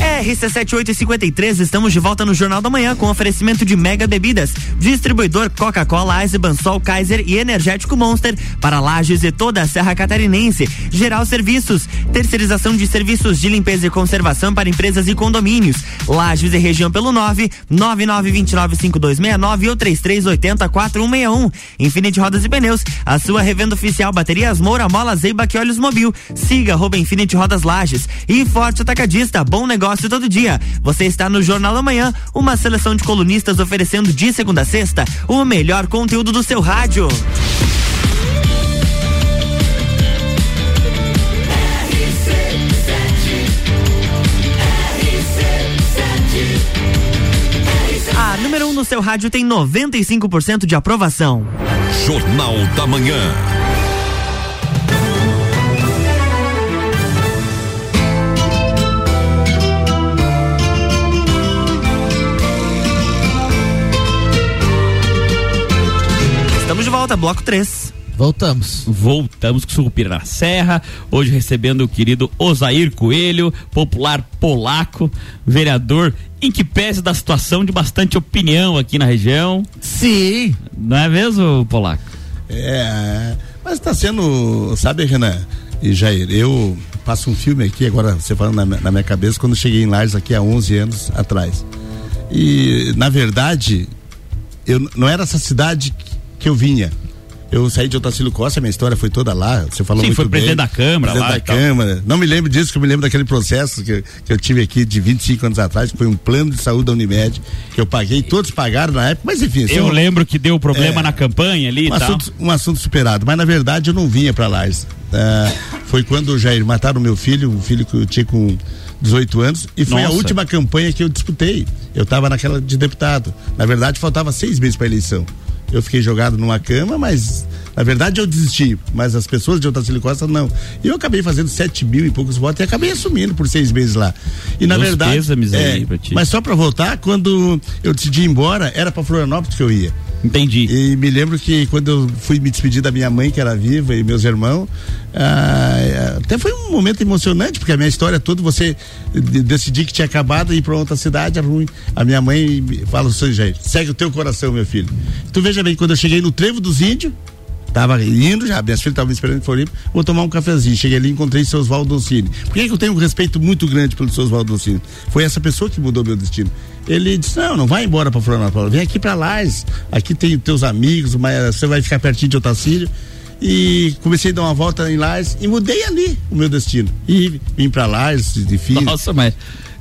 RC7853, estamos de volta no Jornal da Manhã com oferecimento de Mega Bebidas, distribuidor Coca-Cola, Eisenbahn, Sol, Kaiser e Energético Monster para Lages e toda a Serra Catarinense. Geral Serviços, terceirização de serviços de limpeza e conservação para empresas e condomínios. Lages e região pelo 9 99295269 ou 33804161. Infinity Rodas e Pneus, a sua revenda oficial Baterias Moura, Mola, Zeiba e Olhos Mobil. Siga arroba Infinity Rodas Lages e Forte Atacadista, bom negócio todo dia. Você está no Jornal da Manhã, uma seleção de colunistas oferecendo de segunda a sexta o melhor conteúdo do seu rádio. A número 1 um no seu rádio tem 95% de aprovação. Jornal da Manhã. Volta, bloco 3. Voltamos. Voltamos com Sucupira na Serra, hoje recebendo o querido Osair Coelho, popular polaco, vereador, em que pese da situação de bastante opinião aqui na região. Sim. Não é mesmo, polaco? É, mas está sendo, sabe, Renan e Jair, eu passo um filme aqui, agora você falando na, na minha cabeça, quando eu cheguei em Lages aqui há 11 anos atrás. E, na verdade, eu não era essa cidade que eu vinha. Eu saí de Otacílio Costa, minha história foi toda lá. Você falou Sim, muito foi bem. presidente da Câmara presidente lá da e. Câmara. Não me lembro disso, que eu me lembro daquele processo que, que eu tive aqui de 25 anos atrás, que foi um plano de saúde da Unimed, que eu paguei, todos pagaram na época, mas enfim. Eu são- lembro que deu problema É. na campanha ali e um tal. assunto, um assunto superado, mas na verdade eu não vinha para Lages. Ah, foi quando o Jair mataram meu filho, um filho que eu tinha com 18 anos, e foi a Nossa. última campanha que eu disputei. Eu estava naquela de deputado. Na verdade, faltava seis meses para eleição. Eu fiquei jogado numa cama, mas na verdade eu desisti. Mas as pessoas de Otacílio Costa não. E eu acabei fazendo sete mil e poucos votos e acabei assumindo por seis meses lá. E na Meus verdade. é, aí pra ti. mas só para voltar, quando eu decidi ir embora, era para Florianópolis que eu ia. Entendi. E me lembro que quando eu fui me despedir da minha mãe, que era viva, e meus irmãos, ah, até foi um momento emocionante, porque a minha história toda, você de- decidir que tinha acabado e ir para outra cidade é ruim. A minha mãe fala o jeito, segue o teu coração, meu filho. Tu veja bem, quando eu cheguei no Trevo dos Índios, Tava indo já, minhas filhas estavam me esperando em Floripa, vou tomar um cafezinho. Cheguei ali e encontrei seu Oswaldo Doncini. Por que, que eu tenho um respeito muito grande pelo seu Oswaldo? Foi essa pessoa que mudou meu destino. Ele disse: Não, não vai embora para Florianópolis, vem aqui para Lages. Aqui tem teus amigos, mas você vai ficar pertinho de Otacílio. e comecei a dar uma volta em Lages e mudei ali o meu destino. E vim pra Lages, enfim. Nossa, mas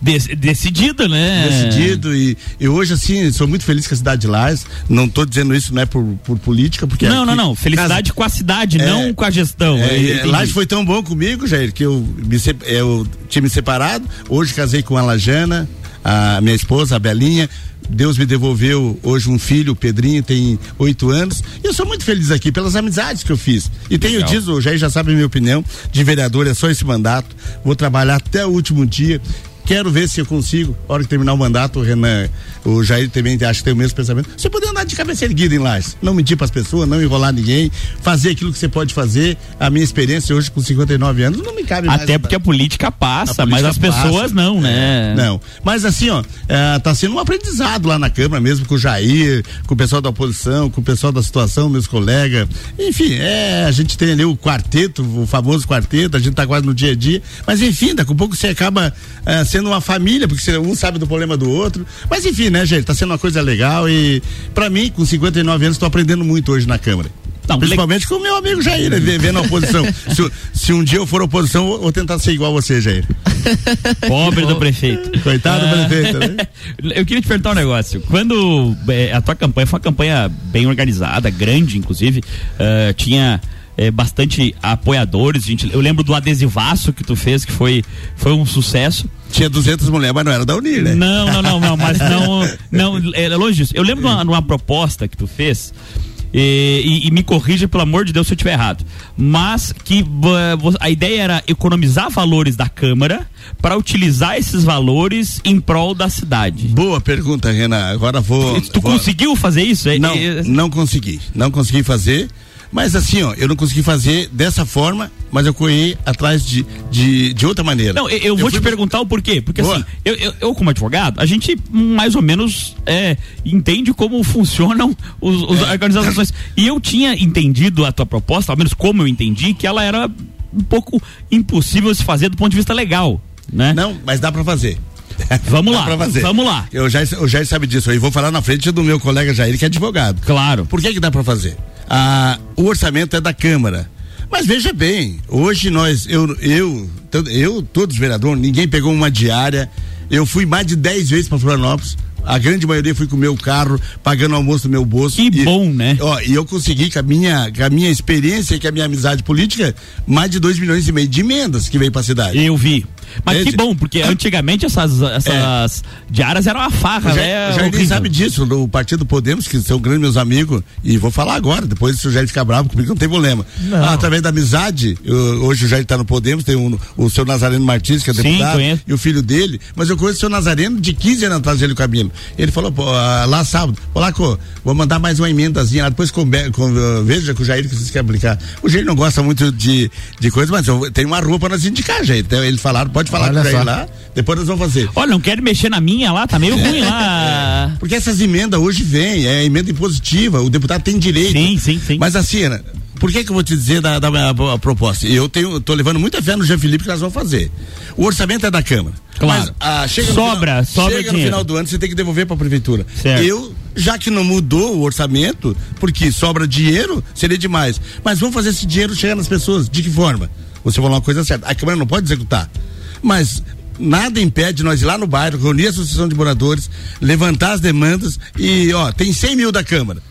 de- decidido, né? Decidido e, e hoje assim, sou muito feliz com a cidade de Lages. Não tô dizendo isso não é por, por política, porque Não, não, aqui- não. Felicidade com a cidade, É. não com a gestão. É, e entendi. Lages foi tão bom comigo, Jair, que eu, me, eu tinha me separado. Hoje casei com a Lajana, a minha esposa, a Belinha. Deus me devolveu hoje um filho, o Pedrinho, tem oito anos. E eu sou muito feliz aqui pelas amizades que eu fiz. E tenho Legal. disso, o Jair já sabe a minha opinião, de vereador é só esse mandato. Vou trabalhar até o último dia. Quero ver se eu consigo, na hora que terminar o mandato, o Renan, o Jair também acho que tem o mesmo pensamento. Você poder andar de cabeça erguida em Lages, não mentir para as pessoas, não enrolar ninguém, fazer aquilo que você pode fazer. A minha experiência hoje com 59 anos não me cabe mais. Até porque a política passa, A mas política as pessoas passa. não, né? É, Não. Mas assim, ó, é, tá sendo um aprendizado lá na Câmara mesmo, com o Jair, com o pessoal da oposição, com o pessoal da situação, meus colegas. Enfim, é, a gente tem ali o quarteto, o famoso quarteto, a gente tá quase no dia a dia. Mas enfim, daqui a pouco você acaba é, sendo uma família, porque um sabe do problema do outro. Mas enfim, né, gente? Tá sendo uma coisa legal e, pra mim, com 59 anos, tô aprendendo muito hoje na Câmara. Principalmente com o meu amigo Jair, né, vendo a oposição. se, se um dia eu for oposição, vou, vou tentar ser igual a você, Jair. Pobre do prefeito. Coitado do Ah. prefeito, né? Eu queria te perguntar um negócio. Quando eh, a tua campanha foi uma campanha bem organizada, grande, inclusive, eh, tinha eh, bastante apoiadores. Gente, eu lembro do adesivaço que tu fez, que foi, foi um sucesso. Tinha 200 mulheres, mas não era da Unir, né? Não, não, não, não, mas não, não, é longe disso. Eu lembro de uma, uma proposta que tu fez. E, e- e me corrija, pelo amor de Deus, se eu estiver errado. Mas que a ideia era economizar valores da Câmara para utilizar esses valores em prol da cidade. Boa pergunta, Renan. Agora vou. Tu vou- conseguiu fazer isso? É- Não, é- não consegui. Não consegui fazer. Mas assim, ó, eu não consegui fazer dessa forma, mas eu corri atrás de, de, de outra maneira. Não, eu, eu vou te perguntar o porquê. Porque Boa. assim, eu, eu, eu, como advogado, a gente mais ou menos é, entende como funcionam os, os É. organizações. E eu tinha entendido a tua proposta, ao menos como eu entendi, que ela era um pouco impossível se fazer do ponto de vista legal, né? Não, mas dá pra fazer. Vamos lá, vamos lá. Eu já, o Jair sabe disso. Eu vou falar na frente do meu colega Jair, que é advogado. Claro. Por que que dá pra fazer? Ah, o orçamento é da Câmara. Mas veja bem, hoje nós, eu, eu, eu, todos os vereadores, ninguém pegou uma diária. Eu fui mais de 10 vezes para Florianópolis. A grande maioria fui com o meu carro, pagando almoço do meu bolso. Que E- bom, né? Ó, e eu consegui, com a, minha, com a minha experiência e com a minha amizade política, mais de 2 milhões e meio de emendas que veio pra cidade. Eu vi. Mas Entende? que bom, porque antigamente essas, essas diárias eram uma farra, né? O Jair sabe disso, do Partido Podemos, que são grandes meus amigos, e vou falar agora, depois se o Jair ficar bravo comigo, não tem problema. Não. Ah, através da amizade, eu- hoje o Jair está no Podemos, tem um- o seu Nazareno Martins, que é Sim, deputado, conheço. e o filho dele, mas eu conheço o seu Nazareno de 15 anos atrás, ele Camilo. Ele falou, pô, ah, lá sábado, olá, co, vou mandar mais uma emendazinha lá, depois conver- con- veja com o Jair que vocês querem aplicar. O Jair não gosta muito de, de coisa, mas eu, tem uma rua para nós indicar, Jair. Então, eles falaram, pode falar Olha com só. lá, depois nós vamos fazer. Olha, não quero mexer na minha lá, tá meio ruim lá. Porque essas emendas hoje vêm, é emenda impositiva, o deputado tem direito. Sim, sim, sim. Mas assim, por que que eu vou te dizer da, da proposta? Eu tenho, tô levando muita fé no Jean Felipe que nós vamos fazer. O orçamento é da Câmara. Claro. Mas, ah, chega no Sobra, final, sobra chega no dinheiro. final do ano, você tem que devolver para a prefeitura. Certo. Eu, já que não mudou o orçamento, porque sobra dinheiro, seria demais. Mas vamos fazer esse dinheiro chegar nas pessoas. De que forma? Você falou uma coisa certa. A Câmara não pode executar. Mas nada impede nós ir lá no bairro, reunir a associação de moradores, levantar as demandas e, ó, tem 100 mil da Câmara.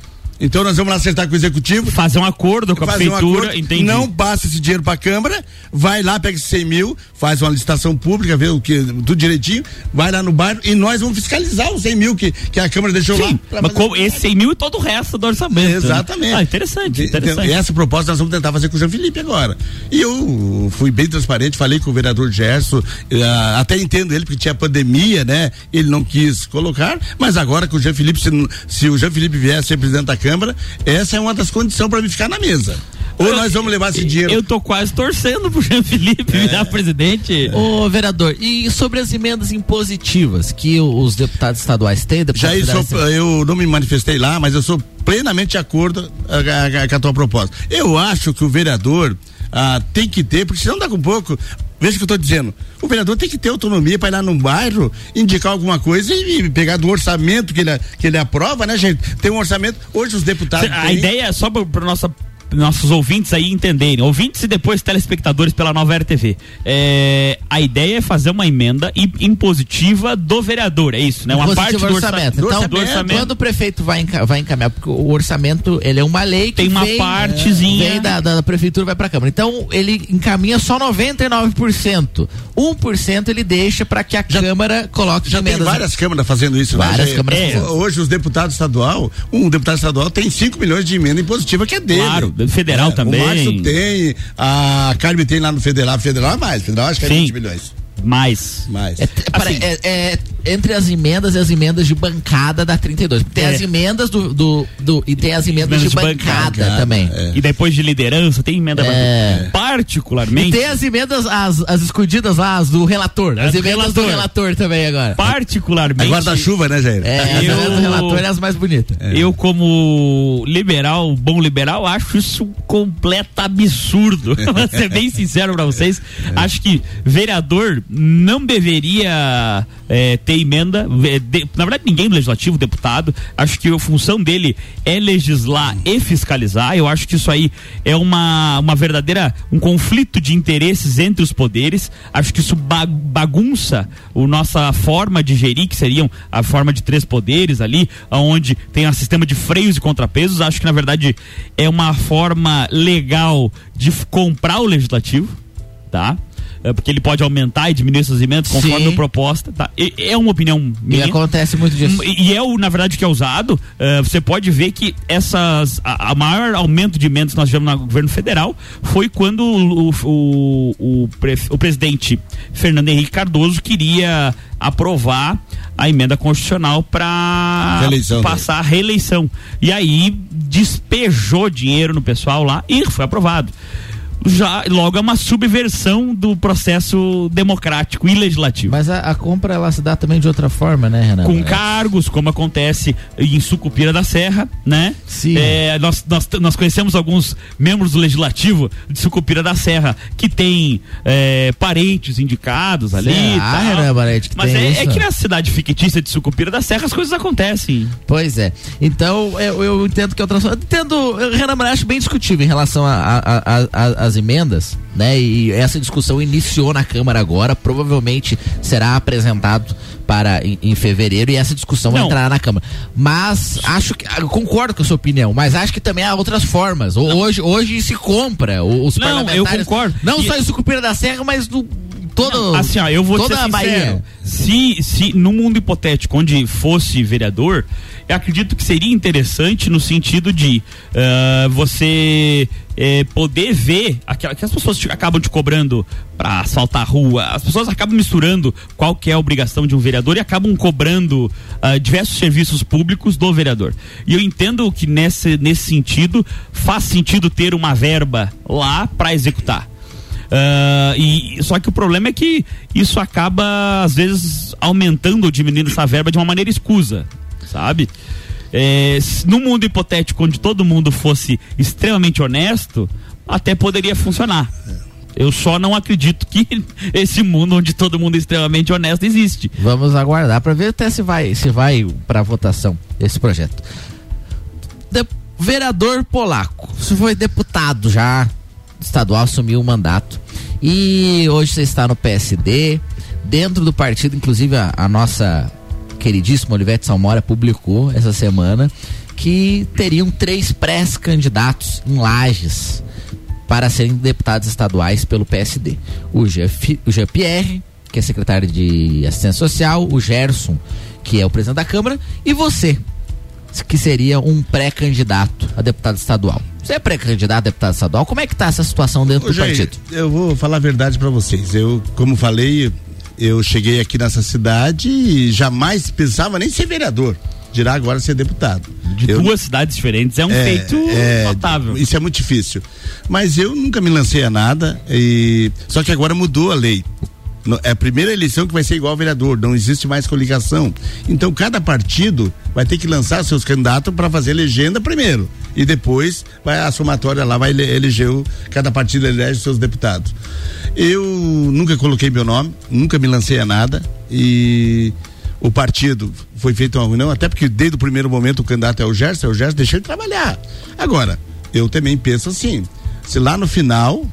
Então nós vamos lá acertar com o executivo. Fazer um acordo com a um prefeitura, acordo, entendi. Não passa esse dinheiro para a Câmara, vai lá, pega esses 100 mil, faz uma licitação pública, vê o que, tudo direitinho, vai lá no bairro e nós vamos fiscalizar os 100 mil que, que a Câmara deixou lá. Sim, pra mas com esse 100 mil e todo o resto do orçamento. né? Exatamente. Ah, interessante, Então, interessante. essa proposta nós vamos tentar fazer com o Jean Felipe agora. E eu fui bem transparente, falei com o vereador Gerson, eh, até entendo ele porque tinha pandemia, né? Ele não quis colocar, mas agora com o Jean Felipe, se, se o Jean Felipe vier a ser presidente da Câmara, essa é uma das condições para mim ficar na mesa. Ou nós vamos levar esse dinheiro. Eu tô quase torcendo pro Jean Felipe É. virar presidente. Ô, vereador, e sobre as emendas impositivas que os deputados estaduais têm? Já isso, federais eu não me manifestei lá, mas eu sou plenamente de acordo ah, ah, ah, com a tua proposta. Eu acho que o vereador ah, tem que ter, porque senão daqui a pouco. Veja o que eu estou dizendo. O vereador tem que ter autonomia para ir lá no bairro, indicar alguma coisa e, e pegar do orçamento que ele, que ele aprova, né, gente? Tem um orçamento. Hoje os deputados. A têm- ideia, só para nossa nossos ouvintes aí entenderem, ouvintes e depois telespectadores pela nova RTV. É, a ideia é fazer uma emenda impositiva do vereador, é isso, né? Uma parte do orça- orçamento. do Então, do orçamento. quando o prefeito vai, enca- vai encaminhar, porque o orçamento ele é uma lei que Tem uma vem, partezinha. vem da, da prefeitura vai pra Câmara. Então ele encaminha só 99%. 1% ele deixa para que a Câmara coloque Já tem emendas. várias câmaras fazendo isso, né, Várias Jair? câmaras É. Hoje os deputados estadual, um deputado estadual tem 5 milhões de emenda impositiva que é dele. Claro, federal É, também. O Márcio tem, a Carme tem lá no federal, federal é mais, federal acho que é Sim. 20 milhões. Mais. Mais. É, pare- é- é entre as emendas e as emendas de bancada da 32. Tem É. as emendas do, do, do- e tem as emendas, de, bancada, também. E depois de liderança, tem emenda É. bancada. Particularmente. E tem as emendas, as, as escondidas lá, as do relator. As, As do emendas do relator. relator também agora. Particularmente. É guarda-chuva, né, Jair? É, as Eu- emendas do relator é as mais bonitas. Eu, como liberal, bom liberal, acho isso um completo absurdo. Vou ser bem sincero pra vocês. Acho que vereador não deveria é, ter emenda. Ve- de- na verdade, ninguém no legislativo, deputado. Acho que a função dele é legislar e fiscalizar. Eu acho que isso aí é uma, uma verdadeira um conflito de interesses entre os poderes. Acho que isso ba- bagunça a nossa forma de gerir, que seriam a forma de três poderes ali, onde tem um sistema de freios e contrapesos. Acho que na verdade é uma forma legal de comprar o legislativo, tá? É, Porque ele pode aumentar e diminuir essas emendas conforme Sim. a proposta, tá? E- é uma opinião E minha. acontece muito disso. E e é o, na verdade, que é usado. eh, você pode ver que essas. A, a maior aumento de emendas que nós tivemos no governo federal foi quando o, o, o, pre- o presidente Fernando Henrique Cardoso queria aprovar a emenda constitucional para né? passar a reeleição. E aí despejou dinheiro no pessoal lá e foi aprovado. Já logo é uma subversão do processo democrático e legislativo. Mas a, a compra ela se dá também de outra forma, né, Renan? com É. cargos, como acontece em Sucupira da Serra, né? Sim. É, nós, nós, nós conhecemos alguns membros do Legislativo de Sucupira da Serra que têm é, parentes indicados ali. E tal. Renan Barete, que Mas tem é, é que na cidade fictícia de Sucupira da Serra as coisas acontecem. Pois é. Então, eu, eu entendo que é outra. Entendo, eu, Renan, acho bem discutível em relação às emendas, né? E essa discussão iniciou na Câmara agora, provavelmente será apresentado para em, em fevereiro e essa discussão Não. entrará na Câmara. Mas acho que. eu concordo com a sua opinião, mas acho que também há outras formas. Hoje, hoje se compra os Não, eu parlamentares. concordo. Não E- só em Sucupira da Serra, mas do. Todo, Assim, ó, eu vou toda ser sincero. Bahia. Se, se no mundo hipotético onde fosse vereador, eu acredito que seria interessante no sentido de ah, você eh, poder ver aquela, que as pessoas acabam te cobrando para asfaltar a rua, as pessoas acabam misturando qual que é a obrigação de um vereador e acabam cobrando ah, diversos serviços públicos do vereador. E eu entendo que nesse, nesse sentido faz sentido ter uma verba lá para executar. Ah, e só que o problema é que isso acaba às vezes aumentando ou diminuindo essa verba de uma maneira escusa, sabe? É, se- num mundo hipotético onde todo mundo fosse extremamente honesto, até poderia funcionar. Eu só não acredito que esse mundo onde todo mundo é extremamente honesto existe. Vamos aguardar para ver até se vai se vai para votação esse projeto. De- vereador polaco, você foi deputado já estadual, assumiu o mandato e hoje você está no PSD. Dentro do partido, inclusive a, a nossa queridíssima Olivete Salmora publicou essa semana que teriam três pré-candidatos em Lages para serem deputados estaduais pelo PSD. O Jean, Fi- o Jean Pierre, que é secretário de Assistência Social, o Gerson, que é o presidente da Câmara, e você, que seria um pré-candidato a deputado estadual. Você é pré-candidato a deputado estadual? Como é que tá essa situação dentro Ô, do Jair, partido? eu vou falar a verdade pra vocês. Eu, como falei, eu cheguei aqui nessa cidade e jamais pensava nem ser vereador. Dirá agora ser deputado. De Eu- duas cidades diferentes é um É, feito é, notável. Isso é muito difícil. Mas eu nunca me lancei a nada e só que agora mudou a lei. É a primeira eleição que vai ser igual ao vereador, não existe mais coligação. Então cada partido vai ter que lançar seus candidatos para fazer legenda primeiro e depois vai a somatória lá vai ele- eleger o, cada partido elege seus deputados. Eu nunca coloquei meu nome, nunca me lancei a nada e o partido foi feito uma reunião, até porque desde o primeiro momento o candidato é o Gerson, é o Gerson, deixa ele trabalhar. Agora, eu também penso assim. Se lá no final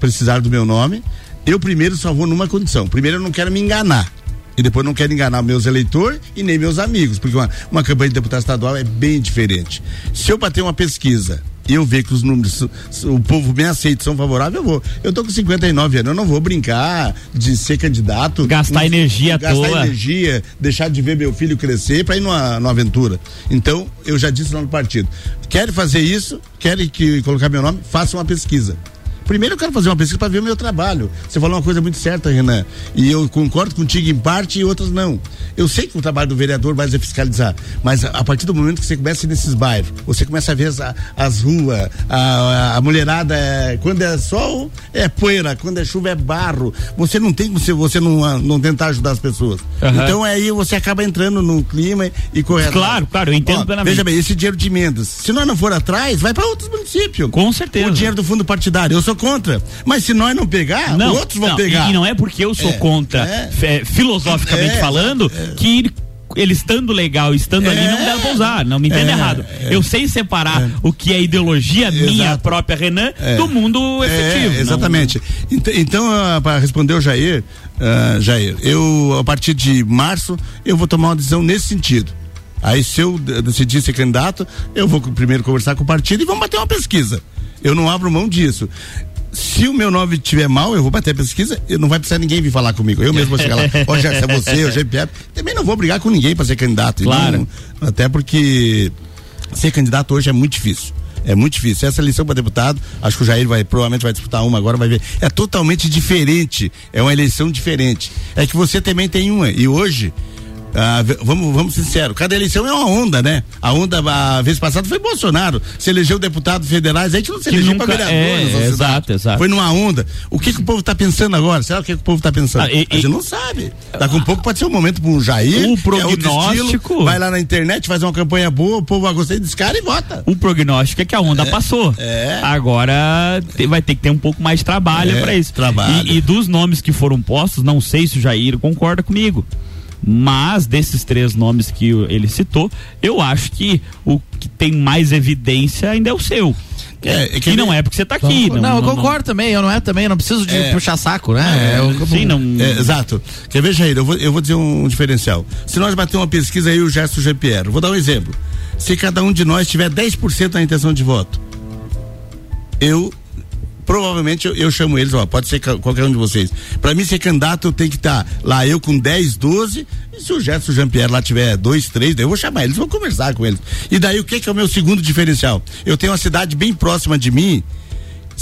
precisar do meu nome, eu primeiro só vou numa condição. Primeiro eu não quero me enganar. E depois não quero enganar meus eleitores e nem meus amigos, porque uma, uma campanha de deputado estadual é bem diferente. Se eu bater uma pesquisa e eu ver que os números, o povo me aceita, são favoráveis, eu vou. Eu tô com 59 anos, eu não vou brincar de ser candidato. Gastar energia gastar toa. energia, deixar de ver meu filho crescer para ir numa, numa aventura. Então, eu já disse lá no partido. Querem fazer isso, querem que colocar meu nome, façam uma pesquisa. Primeiro eu quero fazer uma pesquisa para ver o meu trabalho. Você falou uma coisa muito certa, Renan. E eu concordo contigo em parte e outras não. Eu sei que o trabalho do vereador vai ser fiscalizar, mas a, a partir do momento que você começa nesses bairros, você começa a ver as, as ruas, a, a, mulherada, é, quando é sol, é poeira, quando é chuva é barro. Você não tem você, você não, não tentar ajudar as pessoas. Aham. Então aí você acaba entrando no clima e, correndo. Claro, claro, eu entendo Ó, plenamente. Veja bem, esse dinheiro de emendas, se nós não for atrás, vai para outros municípios. Com certeza. O dinheiro do fundo partidário, eu sou contra. Mas se nós não pegar, Não, outros vão não, pegar. E, e não é porque eu sou É, contra, é. é, filosoficamente É, falando, que ele estando legal, estando ali, não deve pra usar. Não me entenda É, errado. é. Eu sei separar o que é ideologia minha Exato. própria, Renan, É. do mundo efetivo. É, Não- exatamente. Então, então para responder o Jair, ah, Jair, eu a partir de março eu vou tomar uma decisão nesse sentido. Aí se eu de- decidir ser candidato, eu vou primeiro conversar com o partido e vamos bater uma pesquisa. Eu não abro mão disso. Se o meu nome estiver mal, eu vou bater a pesquisa, eu não vai precisar ninguém vir falar comigo. Eu mesmo vou chegar lá. Ó, já, se é você, o GPF. Também não vou brigar com ninguém para ser candidato. Claro. Não- até porque ser candidato hoje é muito difícil. É muito difícil. Essa eleição para deputado, acho que o Jair vai, provavelmente vai disputar uma agora, vai ver. É totalmente diferente. É uma eleição diferente. É que você também tem uma. E hoje, ah, vamos, vamos ser sinceros, cada eleição é uma onda, né? A onda, a vez passada foi Bolsonaro. Se elegeu deputados federais, aí que não se Que elegeu para vereador. é, exato, exato. Foi numa onda. O que, que o povo tá pensando agora? Será o que, que o povo tá pensando? Ah, e- a gente não sabe. Daqui a um pouco pode ser um momento para um Jair. O é prognóstico- estilo, vai lá na internet, faz uma campanha boa, o povo vai gostar desse cara e vota. O prognóstico é que a onda passou. Agora te- vai ter que ter um pouco mais de trabalho É, pra isso. trabalho. E, e dos nomes que foram postos, não sei se o Jair concorda comigo. Mas desses três nomes que ele citou, eu acho que o que tem mais evidência ainda é o seu. É, que não é porque você tá aqui. Não, eu concordo também, eu não é também, eu não preciso de É. puxar saco, né? É, Eu- Sim, não. É, exato. Quer ver, Jair? Eu vou, eu vou dizer um, diferencial. Se nós bater uma pesquisa aí, o Gerson GPR, vou dar um exemplo. Se cada um de nós tiver 10% da intenção de voto, eu provavelmente eu, eu chamo eles, ó, pode ser qualquer um de vocês. Pra mim ser candidato, tenho que estar lá eu com 10, 12, e se o Gerson Jean-Pierre lá tiver 2, 3, daí eu vou chamar eles, vou conversar com eles. E daí o que que é o meu segundo diferencial? Eu tenho uma cidade bem próxima de mim,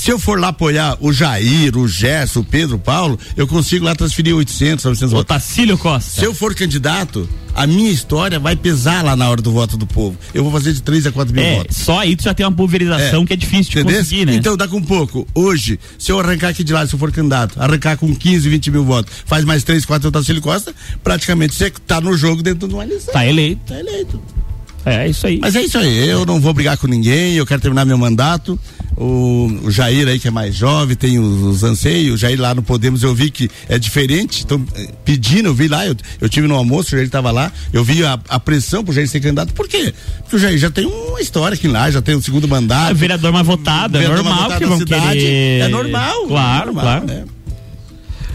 se eu for lá apoiar o Jair, o Gerson, o Pedro, o Paulo, eu consigo lá transferir 800, 900 votos. Tacílio Costa. Se eu for candidato, a minha história vai pesar lá na hora do voto do povo. Eu vou fazer de 3 a 4 mil É, votos. só aí tu já tem uma pulverização que é difícil de Entendeu? conseguir, né? Então, daqui um pouco, hoje, se eu arrancar aqui de lá, se eu for candidato, arrancar com 15, 20 mil votos, faz mais 3, 4 eu Tacílio Costa, praticamente você tá no jogo dentro de uma eleição. Tá eleito. Tá eleito. É isso aí. Mas é isso aí, eu não vou brigar com ninguém, eu quero terminar meu mandato. O, o Jair aí que é mais jovem, tem os, os anseios, o Jair lá no Podemos eu vi que é diferente, estão pedindo, eu vi lá, eu, eu tive no almoço, o Jair estava lá, eu vi a, a pressão pro Jair ser candidato, por quê? Porque o Jair já tem uma história aqui lá, já tem o segundo mandato. É vereador mais votado, é normal que vão cidade, querer. É normal. Claro, é normal, claro. né?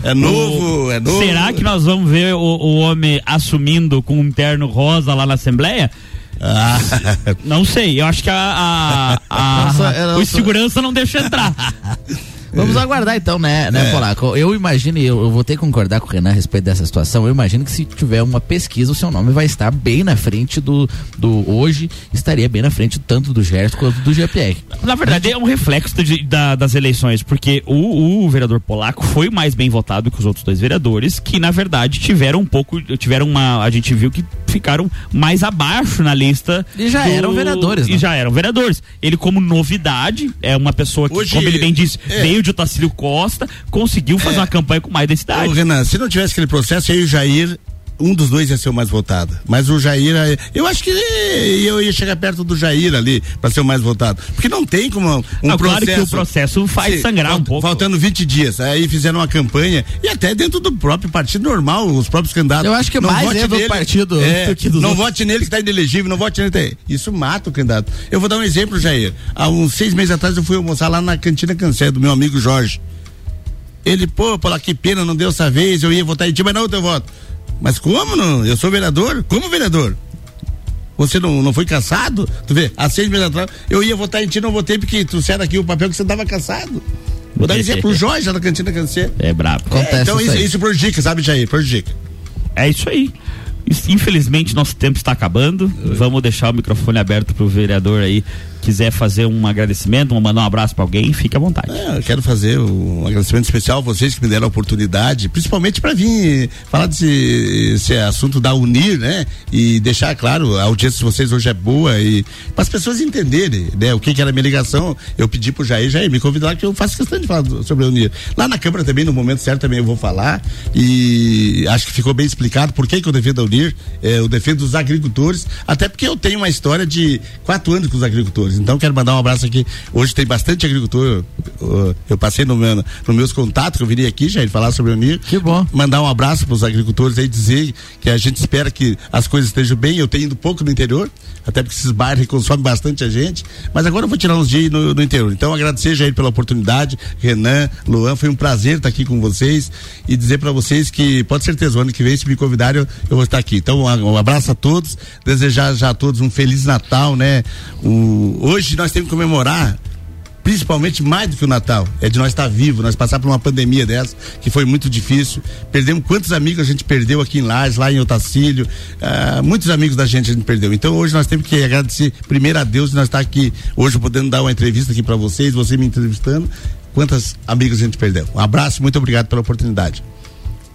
É novo, O- é novo. Será que nós vamos ver o, o homem assumindo com um terno rosa lá na Assembleia? Ah. Não sei, eu acho que a, a, a- Nossa, é, o nossa. segurança não deixa entrar. Vamos aguardar então, né, né, É. Polaco? Eu imagino, eu, eu vou ter que concordar com o Renan a respeito dessa situação. Eu imagino que se tiver uma pesquisa, o seu nome vai estar bem na frente do. do hoje, estaria bem na frente tanto do Gerson quanto do GPR. Na verdade, é um reflexo de- da- das eleições, porque o, o vereador polaco foi mais bem votado que os outros dois vereadores, que na verdade tiveram um pouco, tiveram uma, a gente viu que ficaram mais abaixo na lista. E já eram vereadores, E né? já eram vereadores. Ele como novidade, é uma pessoa que, Hoje- como ele bem disse, é. veio de Otacílio Costa, conseguiu fazer É. uma campanha com mais densidade. Ô, Renan, se não tivesse aquele processo, aí o Jair um dos dois ia ser o mais votado. Mas o Jair, eh, eu acho que eu ia chegar perto do Jair ali para ser o mais votado. Porque não tem como um Ah, processo. claro que o processo faz sangrar um pouco. Faltando 20 dias. Aí fizeram uma campanha e até dentro do próprio partido normal, os próprios candidatos. Eu acho que Não mais vote é do nele. partido É, do que Não outros. vote nele que está inelegível, não vote nele. Isso mata o candidato. Eu vou dar um exemplo, Jair. Há uns seis meses atrás eu fui almoçar lá na cantina Cancé, do meu amigo Jorge. Ele, pô, pô, lá, que pena, não deu essa vez, eu ia votar em ti, mas não, eu voto. Mas como não? Eu sou vereador? Como vereador? Você não, não foi caçado? Tu vê, há seis meses atrás, eu ia votar em ti, não votei porque trouxeram aqui o papel que você estava caçado. Vou dar exemplo, o Jorge, na cantina Cancé. É brabo. É, então isso, isso prejudica, sabe, Jair? Prejudica. É isso aí. Isso, Infelizmente, nosso tempo está acabando. Vamos deixar o microfone aberto para o vereador aí. Quiser fazer um agradecimento, mandar um abraço para alguém, fique à vontade. É, eu quero fazer um agradecimento especial a vocês que me deram a oportunidade, principalmente para vir falar desse esse assunto da Unir, né? E deixar claro, a audiência de vocês hoje é boa e para as pessoas entenderem, né? O que que era a minha ligação, eu pedi pro Jair, Jair, me convidar que eu faço questão de falar sobre a Unir. Lá na Câmara também, no momento certo, também eu vou falar e acho que ficou bem explicado por que que eu defendo a Unir, é, eu defendo os agricultores, até porque eu tenho uma história de quatro anos com os agricultores, então quero mandar um abraço aqui, hoje tem bastante agricultor, eu, passei no meu, nos meus contatos, que eu viria aqui, Jair, falar sobre a Unir. Que bom. Mandar um abraço para os agricultores aí, dizer que a gente espera que as coisas estejam bem, eu tenho ido pouco no interior, até porque esses bairros consomem bastante a gente, mas agora eu vou tirar uns dias no, no interior, então agradecer, Jair, pela oportunidade, Renan, Luan, foi um prazer estar aqui com vocês e dizer para vocês que, pode ser certeza, o ano que vem, se me convidarem, eu, eu vou estar aqui. Então, um, um abraço a todos, desejar já a todos um Feliz Natal, né? O, hoje nós temos que comemorar principalmente mais do que o Natal, é de nós estar vivo, nós passar por uma pandemia dessa, que foi muito difícil. Perdemos quantos amigos a gente perdeu aqui em Lages, lá em Otacílio, ah, muitos amigos da gente a gente perdeu. Então hoje nós temos que agradecer primeiro a Deus de nós estar aqui hoje podendo dar uma entrevista aqui para vocês, você me entrevistando. Quantos amigos a gente perdeu? Um abraço, muito obrigado pela oportunidade.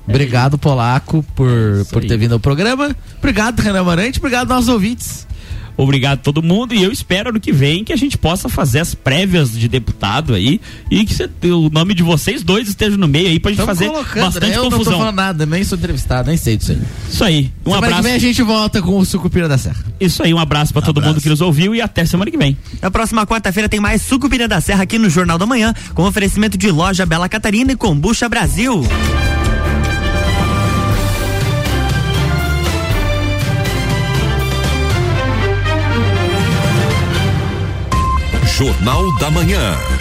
Obrigado, Polaco, por, por aí. ter vindo ao programa. Obrigado, Renan Marante. Obrigado, nossos ouvintes. Obrigado a todo mundo e eu espero ano que vem que a gente possa fazer as prévias de deputado aí e que cê- o nome de vocês dois esteja no meio aí pra gente Tamo fazer colocando, bastante né? Eu não tô confusão. falando nada, nem sou entrevistado, nem sei disso aí. Isso aí. Um Semana abraço. que vem a gente volta com o Sucupira da Serra. Isso aí, um abraço pra todo mundo que nos ouviu e até semana que vem. Na próxima quarta-feira tem mais Sucupira da Serra aqui no Jornal da Manhã, com oferecimento de loja Bela Catarina e Combucha Brasil. Jornal da Manhã.